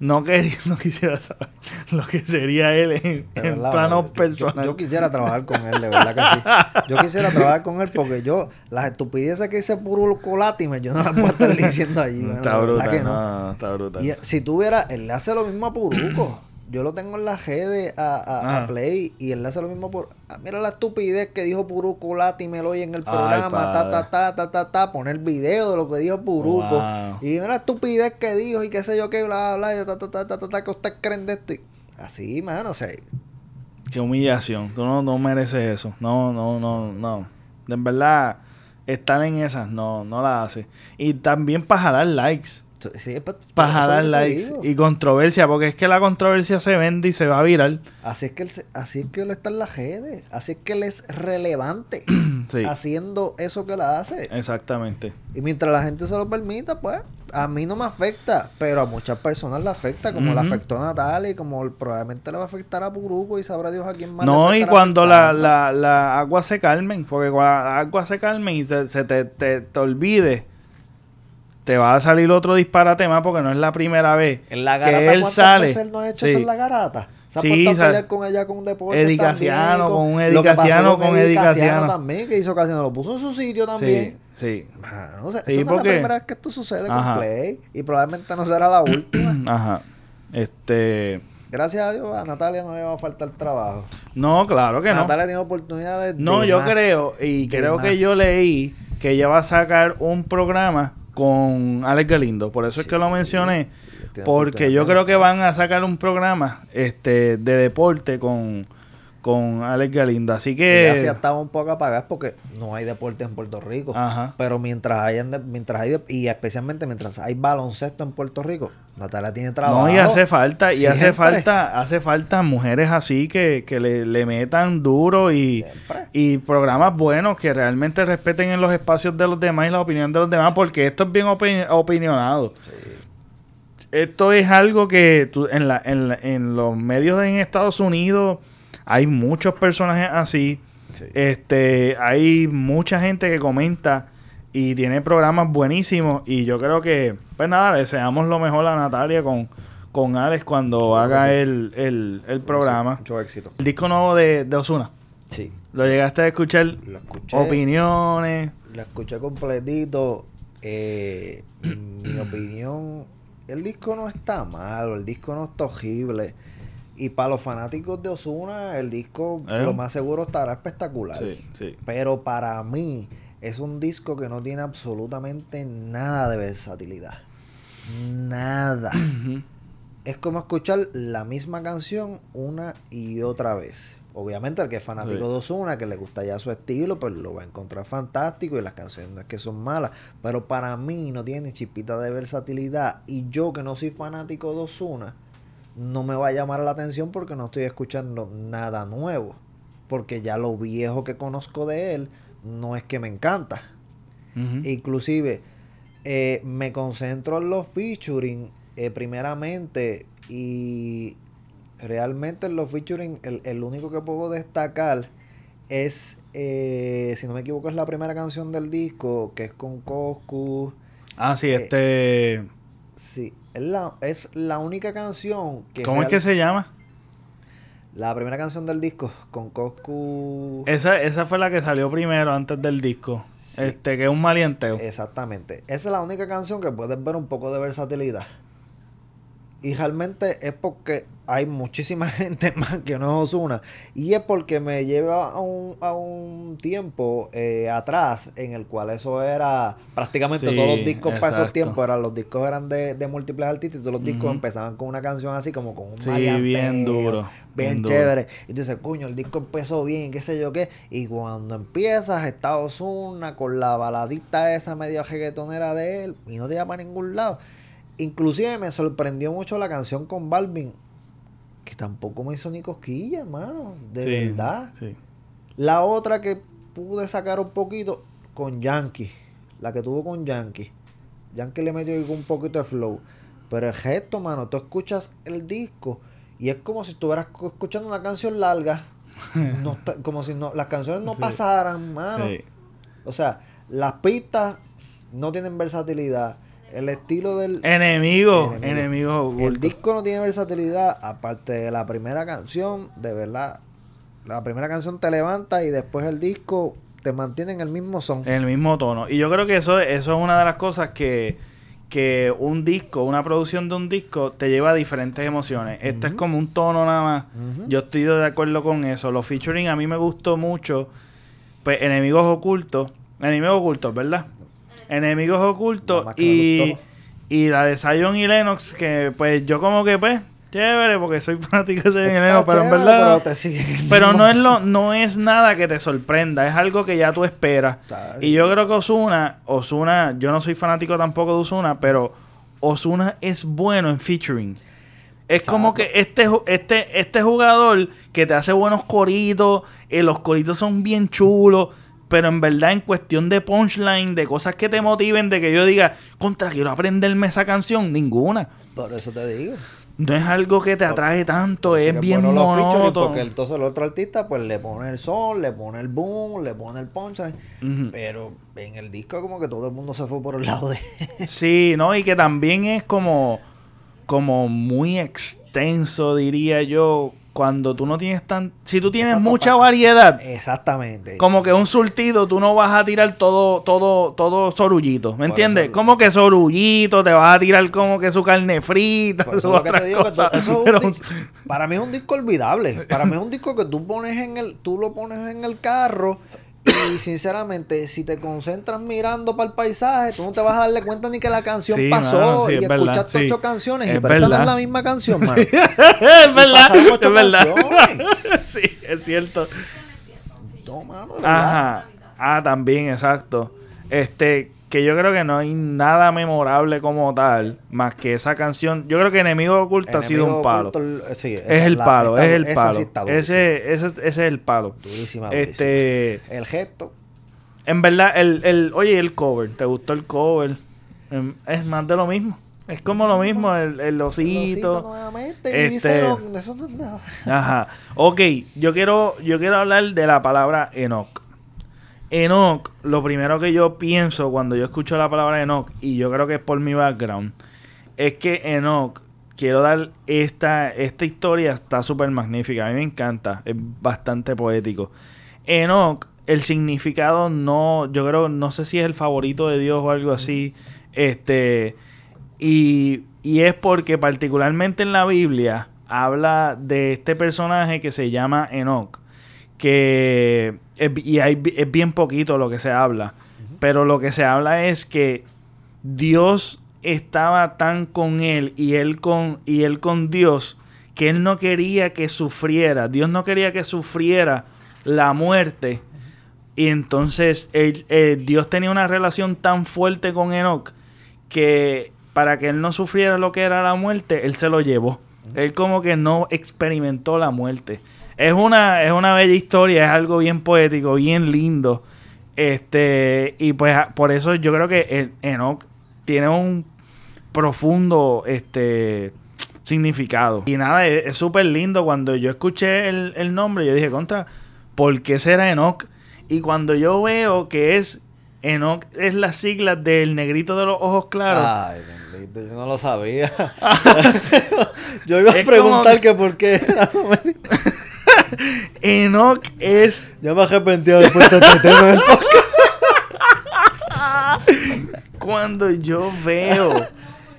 no, quería, <laughs> no quisiera saber lo que sería él en, en verdad, plano yo- personal. Yo, quisiera trabajar con él, de verdad que sí. Yo quisiera trabajar con él porque yo, las estupideces que dice puro colátime, yo no las puedo estar diciendo allí. está brutal, no, no, está brutal. Y si tuviera, él le hace lo mismo a Puruco. Yo lo tengo en la G a, a, a Ah. Play y él hace lo mismo por. ah, mira la estupidez que dijo Puruco Látimel hoy en el Ay, programa. ta, padre. ta, ta, ta, ta, ta. Poner video de lo que dijo Puruco. Wow. Y mira la estupidez que dijo y qué sé yo qué, bla, bla, bla, ta, ta, ta, ta, ta, ta, que ustedes creen de esto. Y así, mano, o sea, Qué humillación. Tú no, no mereces eso. No, no, no, no. En verdad, estar en esas no, no la hace. Y también para jalar likes. Sí, Para te likes. Y controversia. Porque es que la controversia se vende y se va a viral. Así es que él, se- así es que él está en las redes. Así es que él es relevante <clears throat> Sí. haciendo eso que él hace. Exactamente. Y mientras la gente se lo permita, pues, a mí no me afecta, pero a muchas personas le afecta, como le Ujú. afectó a Natalia y como probablemente le va a afectar a Puruco y sabrá Dios a quién más. le No, y cuando la, la, la agua se calmen. Porque cuando la agua se calmen y se, se te, te, te olvide te va a salir otro disparate más porque no es la primera vez En la que garata, él ¿cuántas sale. veces él no ha hecho Sí. eso en la garata? Se ha Sí, puesto a pelear con ella con un deporte Eddie Casiano, también, con un que Casiano, con Eddie Casiano. también, que hizo Casiano, lo puso en su sitio Sí, también. sí. Mano, o sea, Sí, esto no es porque- la primera vez que esto sucede Ajá. con Play y probablemente no será la última. <clears throat> Ajá. Este. Gracias a Dios a Natalia no le va a faltar trabajo. No, claro que no. Natalia tiene oportunidades No, de yo más, creo, y creo que más. yo leí que ella va a sacar un programa con Alex Galindo. Por eso es que lo mencioné. Porque yo creo que van a sacar un programa este de deporte con, con Alex Galindo. Así que. Sí estaba un poco apagada porque no hay deporte en Puerto Rico. Ajá. Pero mientras hay, mientras hay, y especialmente mientras hay baloncesto en Puerto Rico, Natalia tiene trabajo. No, y hace falta, y hace falta, hace falta mujeres así que, que le, le metan duro y, Siempre. y programas buenos que realmente respeten en los espacios de los demás y la opinión de los demás, porque esto es bien opini- opinionado. Esto es algo que tú- en, la, en, la- en los medios en Estados Unidos hay muchos personajes así. Sí. Este, hay mucha gente que comenta y tiene programas buenísimos y yo creo que, pues nada, le deseamos lo mejor a Natalia con, con Alex cuando haga el, el, el programa. Mucho éxito. El disco nuevo de, de Osuna. Sí. ¿Lo llegaste a escuchar? Lo escuché. Opiniones. Lo escuché completito. Eh, <clears throat> mi opinión, el disco no está malo, el disco no está horrible. Y para los fanáticos de Osuna, el disco ¿Eh? lo más seguro estará espectacular. Sí, sí. Pero para mí es un disco que no tiene absolutamente nada de versatilidad. Nada. <clears throat> Es como escuchar la misma canción una y otra vez. Obviamente el que es fanático Sí. de Ozuna, que le gusta ya su estilo, pues lo va a encontrar fantástico y las canciones no es que son malas. Pero para mí no tiene chispita de versatilidad. Y yo que no soy fanático de Ozuna, no me va a llamar la atención porque no estoy escuchando nada nuevo. Porque ya lo viejo que conozco de él no es que me encanta. Inclusive, eh, me concentro en los featuring eh, primeramente y realmente en los featuring el, el único que puedo destacar es, eh, si no me equivoco, es la primera canción del disco, que es con Coscu. Ah, sí, este... Sí, es la, es la única canción que... ¿Cómo es real- que se llama? La primera canción del disco con Coscu... Esa, esa fue la que salió primero antes del disco. Sí. Este, que es un malienteo. Exactamente. Esa es la única canción que puedes ver un poco de versatilidad. Y realmente es porque hay muchísima <laughs> gente más que no es Ozuna. Y es porque me lleva a un, a un tiempo eh, atrás en el cual eso era prácticamente Sí, todos los discos para esos exacto. tiempos. Eran, los discos eran de, de múltiples artistas y todos los discos empezaban con una canción así como con un Sí, bien duro, Bien, bien duro. chévere. Y tú dices, coño, el disco empezó bien, qué sé yo qué. Y cuando empiezas, está Ozuna con la baladita esa medio reggaetonera de él y no te lleva a ningún lado. Inclusive me sorprendió mucho la canción con Balvin, que tampoco me hizo ni cosquilla, hermano. De Sí, verdad. Sí. La otra que pude sacar un poquito con Yankee, la que tuvo con Yankee. Yankee le metió un poquito de flow. Pero el gesto, mano, tú escuchas el disco y es como si estuvieras escuchando una canción larga. <laughs> No como si no, las canciones no Sí. pasaran, mano. Sí. O sea, las pistas no tienen versatilidad. El estilo del, Enemigo, Enemigo. enemigo el disco no tiene versatilidad, aparte de la primera canción, de verdad. La primera canción te levanta y después el disco te mantiene en el mismo son. En el mismo tono. Y yo creo que eso, eso es una de las cosas que, que un disco, una producción de un disco, te lleva a diferentes emociones. Este es como un tono nada más. Yo estoy de acuerdo con eso. Los featuring a mí me gustó mucho. Pues enemigos ocultos. Enemigos ocultos, ¿verdad? Enemigos ocultos y, y la de Zion y Lennox, que pues yo como que pues, chévere, porque soy <laughs> fanático de Zion y Lennox, pero en verdad... pero no es lo, no es nada que te sorprenda, es algo que ya tú esperas. Y yo creo que Osuna, Osuna, yo no soy fanático tampoco de Osuna, pero Osuna es bueno en featuring. Es Exacto. como que este, este, este jugador que te hace buenos coritos, eh, los coritos son bien chulos, pero en verdad en cuestión de punchline, de cosas que te motiven, de que yo diga, contra, quiero aprenderme esa canción, ninguna. Por eso te digo. no es algo que te atrae tanto, es bien bueno monótono. porque entonces el otro artista pues le pone el son, le pone el boom, le pone el punchline. Pero en el disco como que todo el mundo se fue por el lado de... Sí, ¿no? Y que también es como, como muy extenso, diría yo, cuando tú no tienes tan... Si tú tienes Exacto, mucha variedad, Exactamente. como que un surtido, tú no vas a tirar todo, todo, todo sorullito, ¿me entiendes? Como que sorullito, te vas a tirar como que su carne frita, su <laughs> pero- dis- para mí es un disco olvidable. Para mí es un disco que tú pones en el, tú lo pones en el carro y sinceramente, si te concentras mirando para el paisaje, tú no te vas a darle cuenta ni que la canción Sí, pasó mano, sí, y es verdad, escuchaste sí. ocho canciones Es y pero esta no verdad. es la misma canción, mano. <laughs> es verdad, es verdad. sí, es cierto. No, mano. Ajá. Ah, también, exacto. Este, que yo creo que no hay nada memorable como tal, más que esa canción. Yo creo que Enemigo Oculto ha sido un palo. Oculto, eh, sí, esa es el la- palo, está- es el palo. sí ese, ese, ese es el palo. Durísima, durísima. Este, El gesto. en verdad, el, el, oye, el cover, ¿te gustó el cover? Em, Es más de lo mismo. Es como lo mismo, el, el el osito osito. nuevamente y Este- dice, no, eso no es nada. Ajá. Ok, yo quiero, yo quiero hablar de la palabra Enoch. Enoch, lo primero que yo pienso cuando yo escucho la palabra Enoch, y yo creo que es por mi background, es que Enoch, quiero dar esta, esta historia, está súper magnífica, a mí me encanta, es bastante poético. Enoch, el significado no, yo creo, no sé si es el favorito de Dios o algo así, este, y, y es porque particularmente en la Biblia habla de este personaje que se llama Enoch, que es, y hay, es bien poquito lo que se habla, pero lo que se habla es que Dios estaba tan con él y él con, y él con Dios que él no quería que sufriera, Dios no quería que sufriera la muerte. Y entonces él- eh, Dios tenía una relación tan fuerte con Enoch que para que él no sufriera lo que era la muerte, él se lo llevó. Él como que no experimentó la muerte. Es una, es una bella historia, es algo bien poético, bien lindo. Este, y pues a- por eso yo creo que Enoch tiene un profundo este significado. Y nada, es es súper lindo. Cuando yo escuché el, el nombre, yo dije, contra, ¿por qué será Enoch? Y cuando yo veo que es Enoch, es la sigla del negrito de los ojos claros. Ay, bendito, yo no lo sabía. <laughs> <laughs> yo iba a Es preguntar como- que por qué. era. <laughs> Enoch es Yo me arrepentí de haber puesto este tema en el podcast. <laughs> cuando yo veo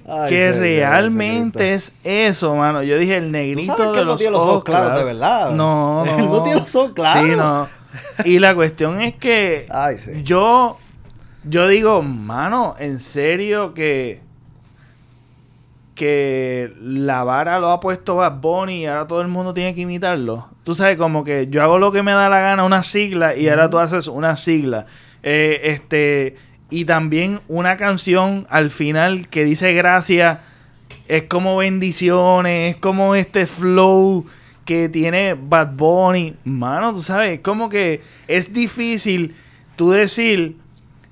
Ay, que Señor, realmente es eso, mano. Yo dije el negrito sabes que de él no los tiene los ojos claros, de verdad. No, <laughs> no. No tiene los ojos claros. Sí, no. Y la cuestión es que Ay, sí. yo yo digo, mano, en serio que que la vara lo ha puesto Bad Bunny y ahora todo el mundo tiene que imitarlo. Tú sabes, como que yo hago lo que me da la gana, una sigla, y ahora tú haces una sigla. Eh, este, y también una canción al final que dice gracias, es como bendiciones, es como este flow que tiene Bad Bunny. Mano, tú sabes, como que es difícil tú decir,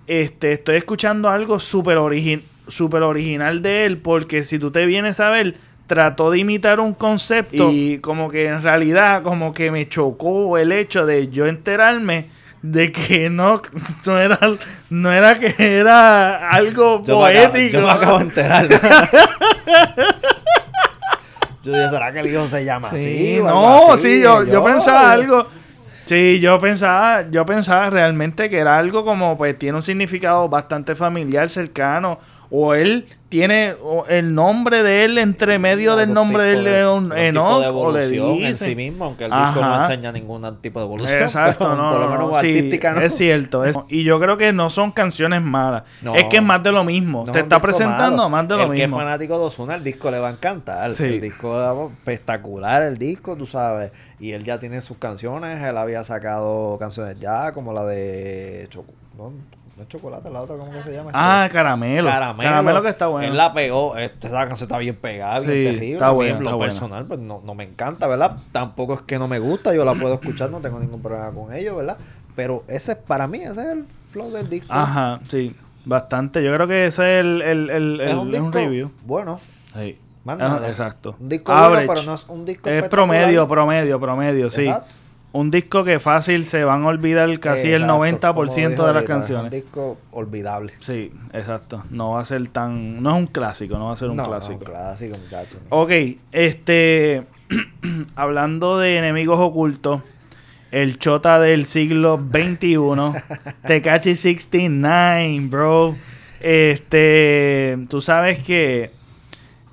este, estoy escuchando algo súper origi- súper original de él, porque si tú te vienes a ver, trató de imitar un concepto y como que en realidad como que me chocó el hecho de yo enterarme de que no, no era no era que era algo Yo me acabo- poético. yo me acabo de enterar. yo dije, ¿será que el hijo se llama Sí, así? no, así? sí, yo, yo pensaba Ay. algo. Sí, yo pensaba, yo pensaba realmente que era algo como, pues, tiene un significado bastante familiar, cercano. O él tiene o el nombre de él entre medio del nombre de- Enoch, tipo de o le evolución en sí mismo, aunque el disco no enseña ningún tipo de evolución. Exacto, pero no, Por lo no, menos no, sí, artística, ¿no? es cierto. es- y yo creo que no son canciones malas. No. es que es más de lo mismo. Te es un está presentando malo. más de lo el que es mismo. fanático de Ozuna, el disco le va a encantar. Sí. El disco es espectacular, el disco, tú sabes. Y él ya tiene sus canciones. Él había sacado canciones ya, como la de... Choco- no es chocolate, la otra, ¿cómo que se llama? Ah, caramelo. Caramelo. Caramelo que está bueno. Él la pegó. Esta canción está bien pegada, bien Sí, terrible. está está lo personal, pues no, no me encanta, ¿verdad? Tampoco es que no me gusta. Yo la puedo escuchar, no tengo ningún problema con ello, ¿verdad? Pero ese es, para mí, ese es el flow del disco. Ajá, sí. Bastante. Yo creo que ese es el, el, el- Es el- un es un disco review. bueno. Sí. Más nada. exacto. Un disco Average. bueno, pero no es un disco Es promedio, promedio, promedio, sí. Exacto. Un disco que fácil se van a olvidar casi el Exacto, 90% como dijo de las ahorita, canciones. Es un disco olvidable. Sí, exacto. No va a ser tan... No es un clásico, no va a ser un no, clásico. No, un clásico, muchachos. Ok, este... <clears throat> hablando de enemigos ocultos, el chota del siglo XXI, <laughs> Tekashi 69, bro. Este... Tú sabes que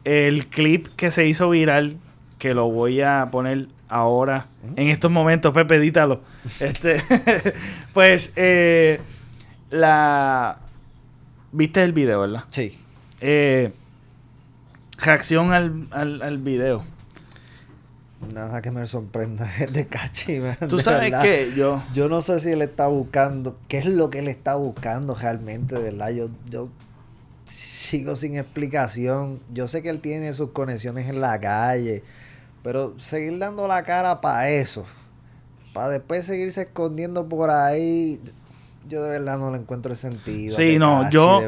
el clip que se hizo viral, que lo voy a poner ahora, en estos momentos, Pepe, edítalo. <laughs> Este, <laughs> pues, eh, la... ¿Viste el video, verdad? Sí. Eh, reacción al, al, al video. Nada que me sorprenda <laughs> es de Cachi, Tú de sabes verdad. que yo... Yo no sé si él está buscando, qué es lo que él está buscando realmente, de verdad. Yo, yo sigo sin explicación. Yo sé que él tiene sus conexiones en la calle, pero seguir dando la cara para eso, para después seguirse escondiendo por ahí, yo de verdad no le encuentro el sentido. Sí, no, yo,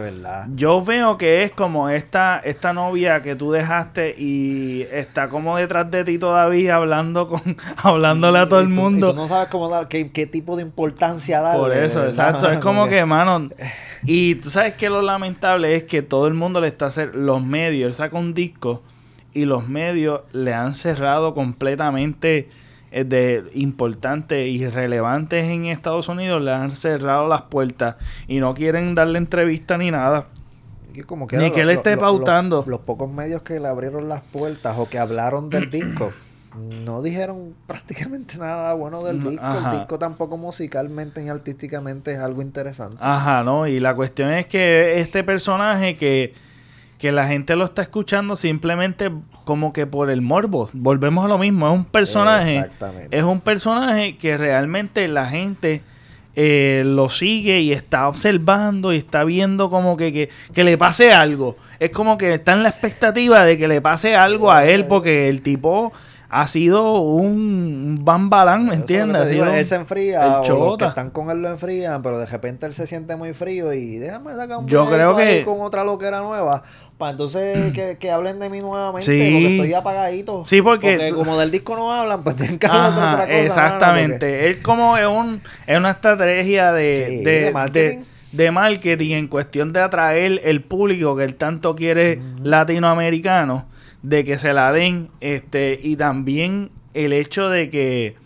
yo veo que es como esta, esta novia que tú dejaste y está como detrás de ti todavía hablando con, <laughs> hablándole a todo el y tú- y mundo. tú no sabes cómo dar, qué, qué tipo de importancia darle. Por eso, exacto. Es <laughs> como que- mano. <laughs> Y tú sabes que lo lamentable es que todo el mundo le está hacer los medios. Él saca un disco y los medios le han cerrado completamente eh, de importantes y relevantes en Estados Unidos. Le han cerrado las puertas y no quieren darle entrevista ni nada. Como Ni que él esté pautando. Los, los pocos medios que le abrieron las puertas o que hablaron del <clears throat> disco no dijeron prácticamente <laughs> nada bueno del disco. ajá. El disco tampoco musicalmente ni artísticamente es algo interesante. Ajá, ¿no? Y la cuestión es que este personaje que, que la gente lo está escuchando simplemente como que por el morbo. Volvemos a lo mismo, es un personaje. Exactamente. Es un personaje que realmente la gente eh, lo sigue y está observando y está viendo como que, que, que le pase algo. Es como que está en la expectativa de que le pase algo a él porque el tipo ha sido un bambalán, ¿me entiendes? digo, él se enfría el o los que están con él lo enfrían, pero de repente él se siente muy frío y déjame sacar un Yo creo ahí que- con otra loquera nueva para entonces <clears throat> que, que hablen de mí nuevamente Sí. porque estoy apagadito. Sí, porque como del disco no hablan, pues tienen que hablar de otra cosa. exactamente. porque- Él como es un es una estrategia de, Sí, de, de de- marketing. de marketing en cuestión de atraer el público que él tanto quiere latinoamericano, de que se la den, este, y también el hecho de que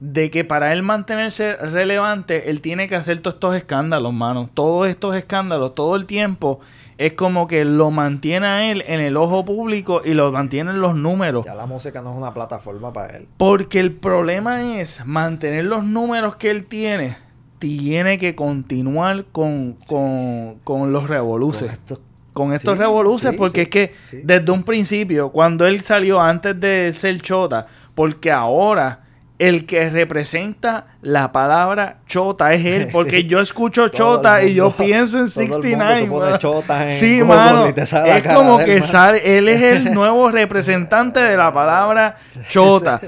de que para él mantenerse relevante, él tiene que hacer todos estos escándalos, mano. Todos estos escándalos, todo el tiempo, es como que lo mantiene a él en el ojo público y lo mantiene en los números. Ya la música no es una plataforma para él. Porque el problema es mantener los números que él tiene. Tiene que continuar con, con, con los revoluces. Con estos- Con estos Sí, revoluces, sí, porque sí, es que desde un principio, cuando él salió antes de ser chota, porque ahora el que representa la palabra chota es él, <laughs> porque yo escucho chota y yo pienso en todo el mundo, 69. tú pones mano. chota en sí, Google mano. y te sale la Es como él, que sale, él es el nuevo representante de la <laughs> palabra chota.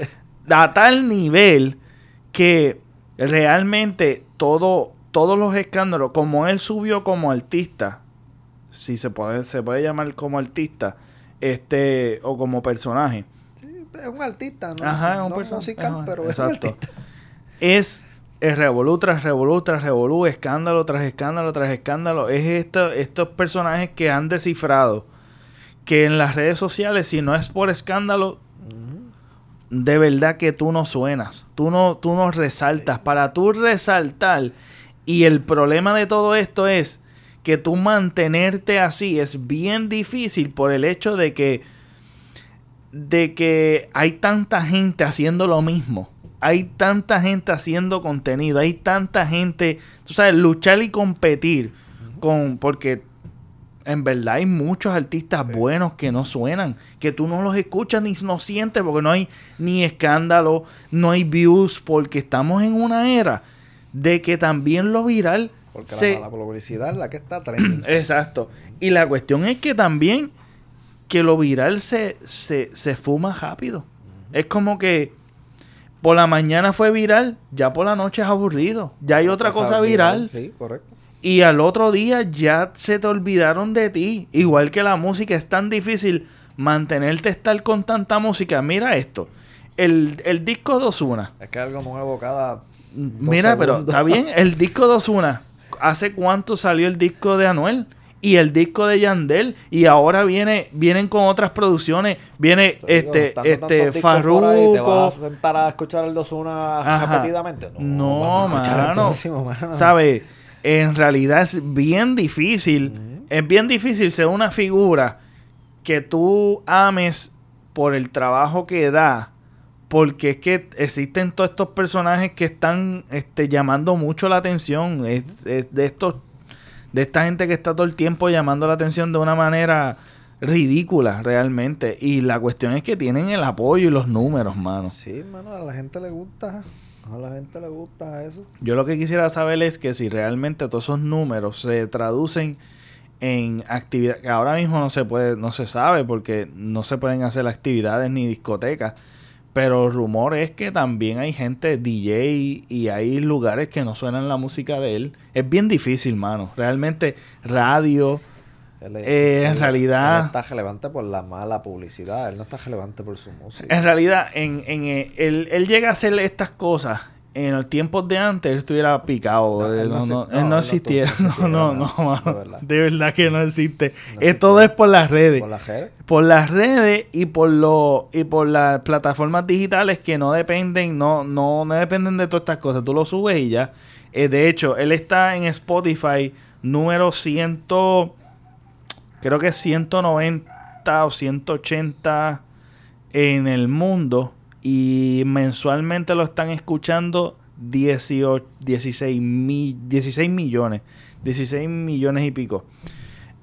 A tal nivel que realmente todo, todos los escándalos, como él subió como artista, si se puede, se puede llamar como artista, este, o como personaje, Sí, es un artista, ¿no? Ajá, es un no musical, ajá, pero es un artista. es el revolú tras revolú tras revolú, escándalo tras escándalo tras escándalo. Es esto, estos personajes que han descifrado que en las redes sociales, si no es por escándalo, de verdad que tú no suenas, tú no, tú no resaltas. Para tú resaltar, y el problema de todo esto es que tú mantenerte así es bien difícil por el hecho de que de que hay tanta gente haciendo lo mismo. Hay tanta gente haciendo contenido, hay tanta gente, tú sabes, luchar y competir con porque en verdad hay muchos artistas buenos que no suenan, que tú no los escuchas ni no sientes porque no hay ni escándalo, no hay views, porque estamos en una era de que también lo viral Porque la mala publicidad es la que está trending. <clears throat> Exacto. Y la cuestión es que también que lo viral se, se, se fuma rápido. Es como que por la mañana fue viral, ya por la noche es aburrido. Ya hay otra cosa viral. Sí, correcto. Y al otro día ya se te olvidaron de ti. Igual que la música es tan difícil mantenerte estar con tanta música. Mira esto. El, el disco de Ozuna. Es que algo nuevo cada. Mira, pero está bien. El disco de Ozuna. ¿Hace cuánto salió el disco de Anuel? Y el disco de Yandel. Y ahora viene, vienen con otras producciones. Viene Te digo, este, este, ahí, ¿Te Farruko. vas a sentar a escuchar el 2-1 Ajá. repetidamente? No, el mano. ¿Sabes? En realidad es bien difícil. Es bien difícil ser una figura que tú ames por el trabajo que da. Porque es que existen todos estos personajes que están este, llamando mucho la atención. Es, es de estos de esta gente que está todo el tiempo llamando la atención de una manera ridícula realmente. Y la cuestión es que tienen el apoyo y los números, mano. Sí, mano, a la gente le gusta. A la gente le gusta eso. Yo lo que quisiera saber es que si realmente todos esos números se traducen en actividad que ahora mismo no se puede, no se sabe porque no se pueden hacer actividades ni discotecas. Pero el rumor es que también hay gente DJ y hay lugares que no suenan la música de él. Es bien difícil, mano. Realmente radio, Él, Eh, en realidad- Él está relevante por la mala publicidad. Él no está relevante por su música. En realidad, en, en, eh, él, él llega a hacer estas cosas. En los tiempos de antes, él estuviera picado. No, él, no, no él no, existiera. <laughs> no No, no, mano. de verdad. De verdad que no existe. No es existe. todo es por las redes. Por la gente. Por las redes y por y por las plataformas digitales que no dependen, no, no, no dependen de todas estas cosas. Tú lo subes y ya. Eh, de hecho, él está en Spotify número 100, creo que 190 o 180 en el mundo y mensualmente lo están escuchando 18, 16, mi- 16 millones, 16 millones y pico.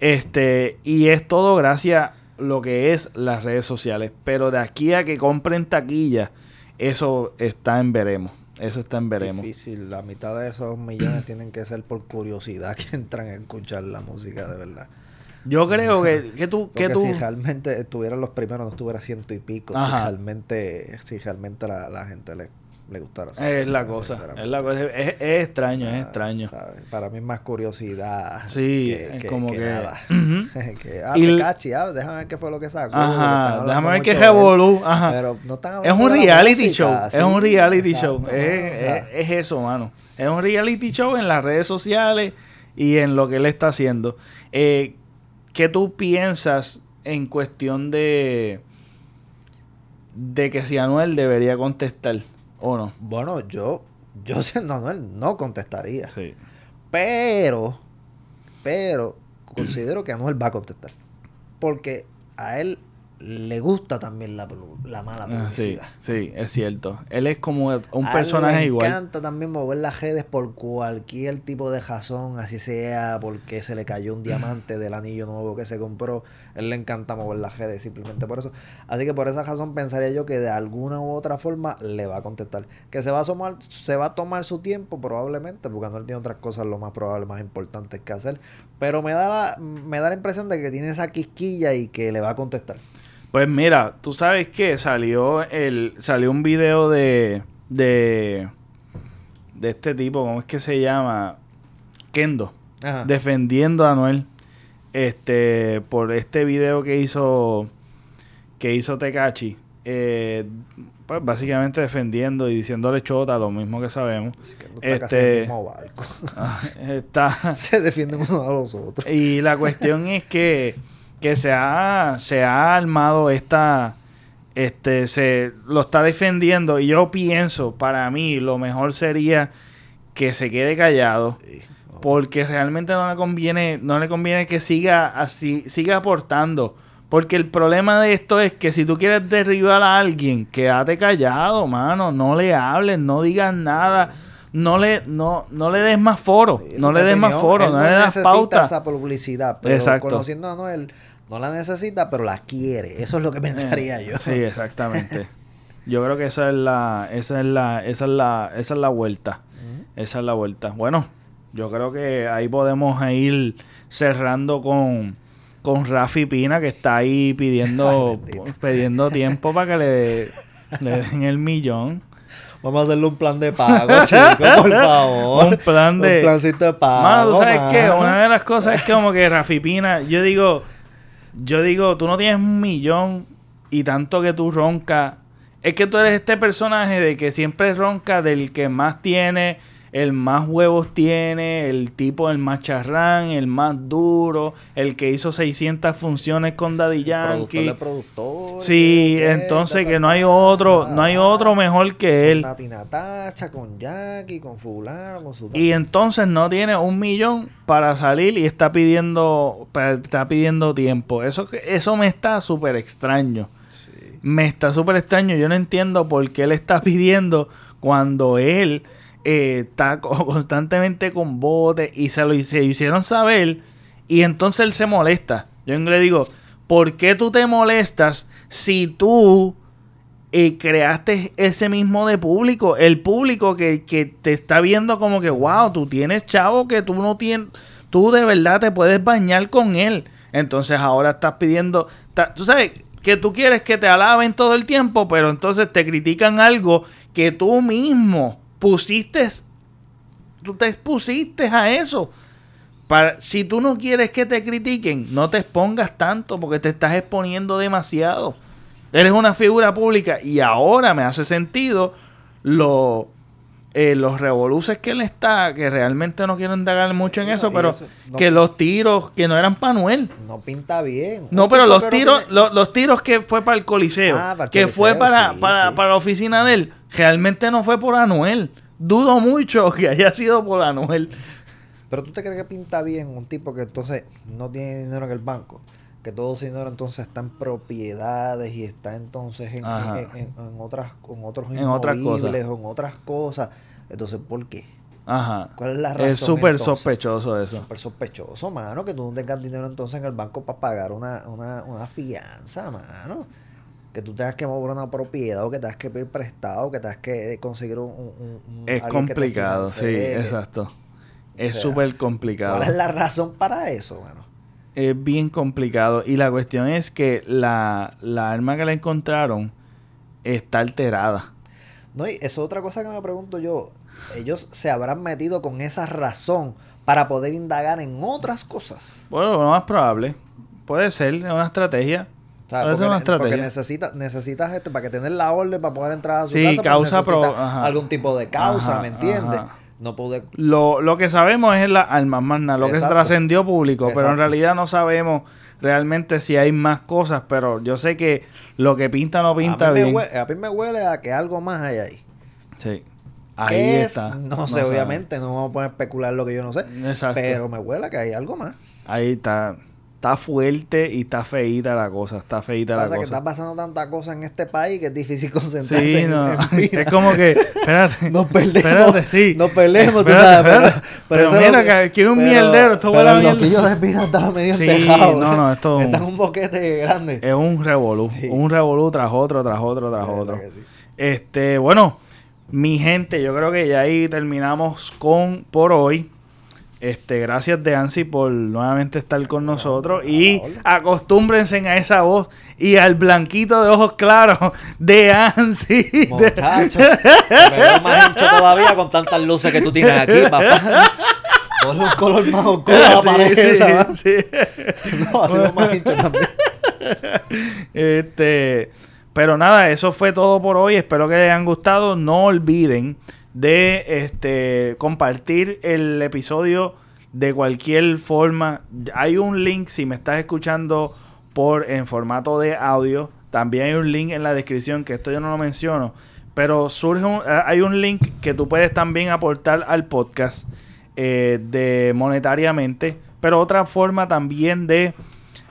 Este, y es todo gracias a lo que es las redes sociales. Pero de aquí a que compren taquilla, eso está en veremos. Eso está en veremos. Difícil. La mitad de esos millones tienen que ser por curiosidad que entran a escuchar la música de verdad. Yo creo que, <laughs> que tú, que tú, si realmente estuvieran los primeros, no estuviera ciento y pico. Si realmente, si realmente la, la gente le, le gustara. es la música, cosa, es la cosa, es, es extraño, es Ah, extraño. ¿sabes? Para mí es más curiosidad. Sí, que, es que- como que- nada. <laughs> <laughs> Que, ah, Y cachi, ah, déjame ver qué fue lo que sacó. Ajá, déjame ver qué revolú, ajá. Pero no están Es un reality música, show, es un reality exacto, show, mano, es, o sea, es- es eso, mano. Es un reality show en las redes sociales y en lo que él está haciendo. Eh, ¿Qué tú piensas en cuestión de de que si Anuel debería contestar o no? Bueno, yo, yo <laughs> siendo Anuel no contestaría. Sí. Pero, pero, considero que Anuel va a contestar. Porque a él le gusta también la, la mala Ah, sí, publicidad. sí, es cierto. Él es como un A personaje le igual. encanta también mover las redes por cualquier tipo de razón, así sea porque se le cayó un diamante del anillo nuevo que se compró. Él le encanta mover las redes simplemente por eso. Así que por esa razón pensaría yo que de alguna u otra forma le va a contestar. Que se va a tomar, se va a tomar su tiempo probablemente, porque no él tiene otras cosas lo más probable, más importantes que hacer. Pero me da la, me da la impresión de que tiene esa quisquilla y que le va a contestar. Pues mira, tú sabes que salió el salió un video de de de este tipo, ¿cómo es que se llama? Kendo, Ajá. defendiendo a Anuel este por este video que hizo que hizo Tecachi. Eh, pues básicamente defendiendo y diciéndole chota, lo mismo que sabemos. Así que no está casi Este- el mismo barco. <laughs> Ah, Está <laughs> se defienden unos a los otros. y la cuestión es que, que se ha, se ha armado esta, este, se lo está defendiendo y yo pienso, para mí, lo mejor sería que se quede callado porque realmente no le conviene, no le conviene que siga así, siga aportando. Porque el problema de esto es que si tú quieres derribar a alguien, quédate callado, mano. No le hables, no digas nada. No le, no, no le des más foro. No le des más foro. Él No le necesita pauta. esa publicidad, pero Exacto. conociendo a Noel, no la necesita, pero la quiere. Eso es lo que pensaría yo. Eh, Sí, exactamente. Yo creo que esa es la, esa es la, esa es la, esa es la vuelta. Esa es la vuelta. Bueno, yo creo que ahí podemos ir cerrando con, con Rafi Pina, que está ahí pidiendo, <laughs> Ay, pidiendo tiempo para que le, le den el millón. Vamos a hacerle un plan de pago, <laughs> chicos, por favor. Un plan de- Un plancito de pago. Mano, ¿tú sabes qué? mano. Una de las cosas es que como que Rafi Pina, yo digo, yo digo, tú no tienes un millón y tanto que tú roncas. Es que tú eres este personaje de que siempre ronca del que más tiene, el más huevos tiene, el tipo el más charrán, el más duro, el que hizo 600 funciones con Daddy Productor Yankee. de productor. Sí, que- entonces que no hay otro, no hay otro mejor que él. Con Jackie, con fulano, con su... Y entonces no tiene un millón para salir y está pidiendo, está pidiendo tiempo. Eso, eso me está súper extraño. Sí. Me está súper extraño. Yo no entiendo por qué él está <laughs> pidiendo cuando él eh, está co- <laughs> constantemente con botes y se lo hice- hicieron saber y entonces él se molesta. Yo le digo, ¿por qué tú te molestas si tú eh, creaste ese mismo de público? El público que, que te está viendo como que, wow, tú tienes chavo que tú no tienes, tú de verdad te puedes bañar con él. Entonces ahora estás pidiendo, tú sabes que tú quieres que te alaben todo el tiempo, pero entonces te critican algo que tú mismo pusiste, tú te expusiste a eso. Para, si tú no quieres que te critiquen, no te expongas tanto porque te estás exponiendo demasiado. Eres una figura pública y ahora me hace sentido lo, eh, los revoluces que él está, que realmente no quiero indagar mucho en No, eso, pero eso, no. que los tiros que no eran para Noel. No pinta bien. No, pero los tiros, tiene- lo- los tiros que fue para el Coliseo, Ah, para el que fue para, sí, para, sí. para la oficina de él, realmente no fue por Anuel. Dudo mucho que haya sido por Anuel. Pero tú te crees que pinta bien un tipo que entonces no tiene dinero en el banco. Que todo dinero entonces está en propiedades y está entonces en, en, en- en otras, en otros En otras o en otras cosas. Entonces, ¿por qué? Ajá. ¿Cuál es la razón? Es súper sospechoso eso. Súper sospechoso, mano, que tú no tengas dinero entonces en el banco para pagar una, una, una fianza, mano. Que tú tengas que mover una propiedad o que tengas que pedir prestado o que tengas que conseguir un... un- un- Es complicado, sí, exacto. Es súper complicado. ¿Cuál es la razón para eso, mano? Es bien complicado. Y la cuestión es que la, la arma que le encontraron está alterada. No, y eso es otra cosa que me pregunto yo. Ellos se habrán metido con esa razón para poder indagar en otras cosas. Bueno, lo más probable. Puede ser, una estrategia. O sea, Puede ser porque, una estrategia. porque necesita- necesitas este, para que tener la orden para poder entrar a su Sí, casa, pues causa pro- algún tipo de causa, Ajá, ¿me entiendes? ajá. No pude... Lo, lo que sabemos es la armas, más nada, lo que se Exacto. trascendió público, pero en realidad no sabemos realmente si hay más cosas, pero yo sé que lo que pinta no pinta a, mí me bien. huele, a mí me huele a que algo más hay ahí. Sí. Ahí ¿Qué es? está. No, sé, obviamente, no vamos a poner a especular lo que yo no sé. Exacto. Pero me huele a que hay algo más. Ahí está. Está fuerte y está feíta la cosa. Está feíta la Pasa que cosa. está pasando tanta cosa en este país que es difícil <laughs> concentrarse Sí, en, no. es como que, espérate. <laughs> Nos perdemos. Espérate, sí. Nos perdemos, tú Espérate, sabes. Pero, espérate. Pero eso es mira, que, un pero- mierdero. Esto pero huele a de Pina estaba medio Sí, entejado. no, no, esto- Está en un boquete grande. Es un revolú. Sí. Un revolú tras otro, tras otro, tras otro. sí. Este, bueno, mi gente, yo creo que ya ahí terminamos con por hoy. Este, gracias de Ansi por nuevamente estar con nosotros y acostúmbrense a esa voz y al blanquito de ojos claros <laughs> de Ansi. Muchacho, <laughs> me veo más hincho todavía con tantas luces que tú tienes aquí, <laughs> papá. Ponle un color más oscuro la Sí, pared sí, esa. No, hacemos más hincho también. Este, pero nada, eso fue todo por hoy. Espero que les hayan gustado. No olviden de este compartir el episodio de cualquier forma. Hay un link si me estás escuchando por en formato de audio. También hay un link en la descripción que esto yo no lo menciono. Pero surge un- eh, hay un link que tú puedes también aportar al podcast eh, de monetariamente. Pero otra forma también de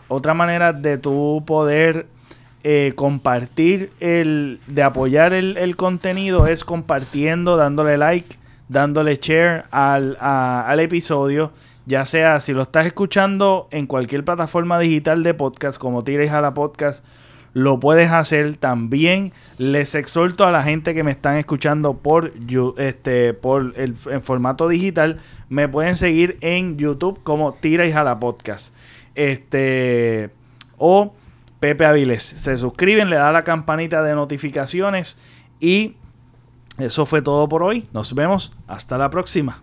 otra manera de tú poder eh, compartir el, de apoyar el, el contenido es compartiendo, dándole like, dándole share al, a- al episodio, ya sea si lo estás escuchando en cualquier plataforma digital de podcast como Tires a la Podcast, lo puedes hacer también. Les exhorto a la gente que me están escuchando por, este, por el en formato digital, me pueden seguir en YouTube como Tira y Jala Podcast. Este o Pepe Aviles. Se suscriben, le da la campanita de notificaciones y eso fue todo por hoy. Nos vemos hasta la próxima.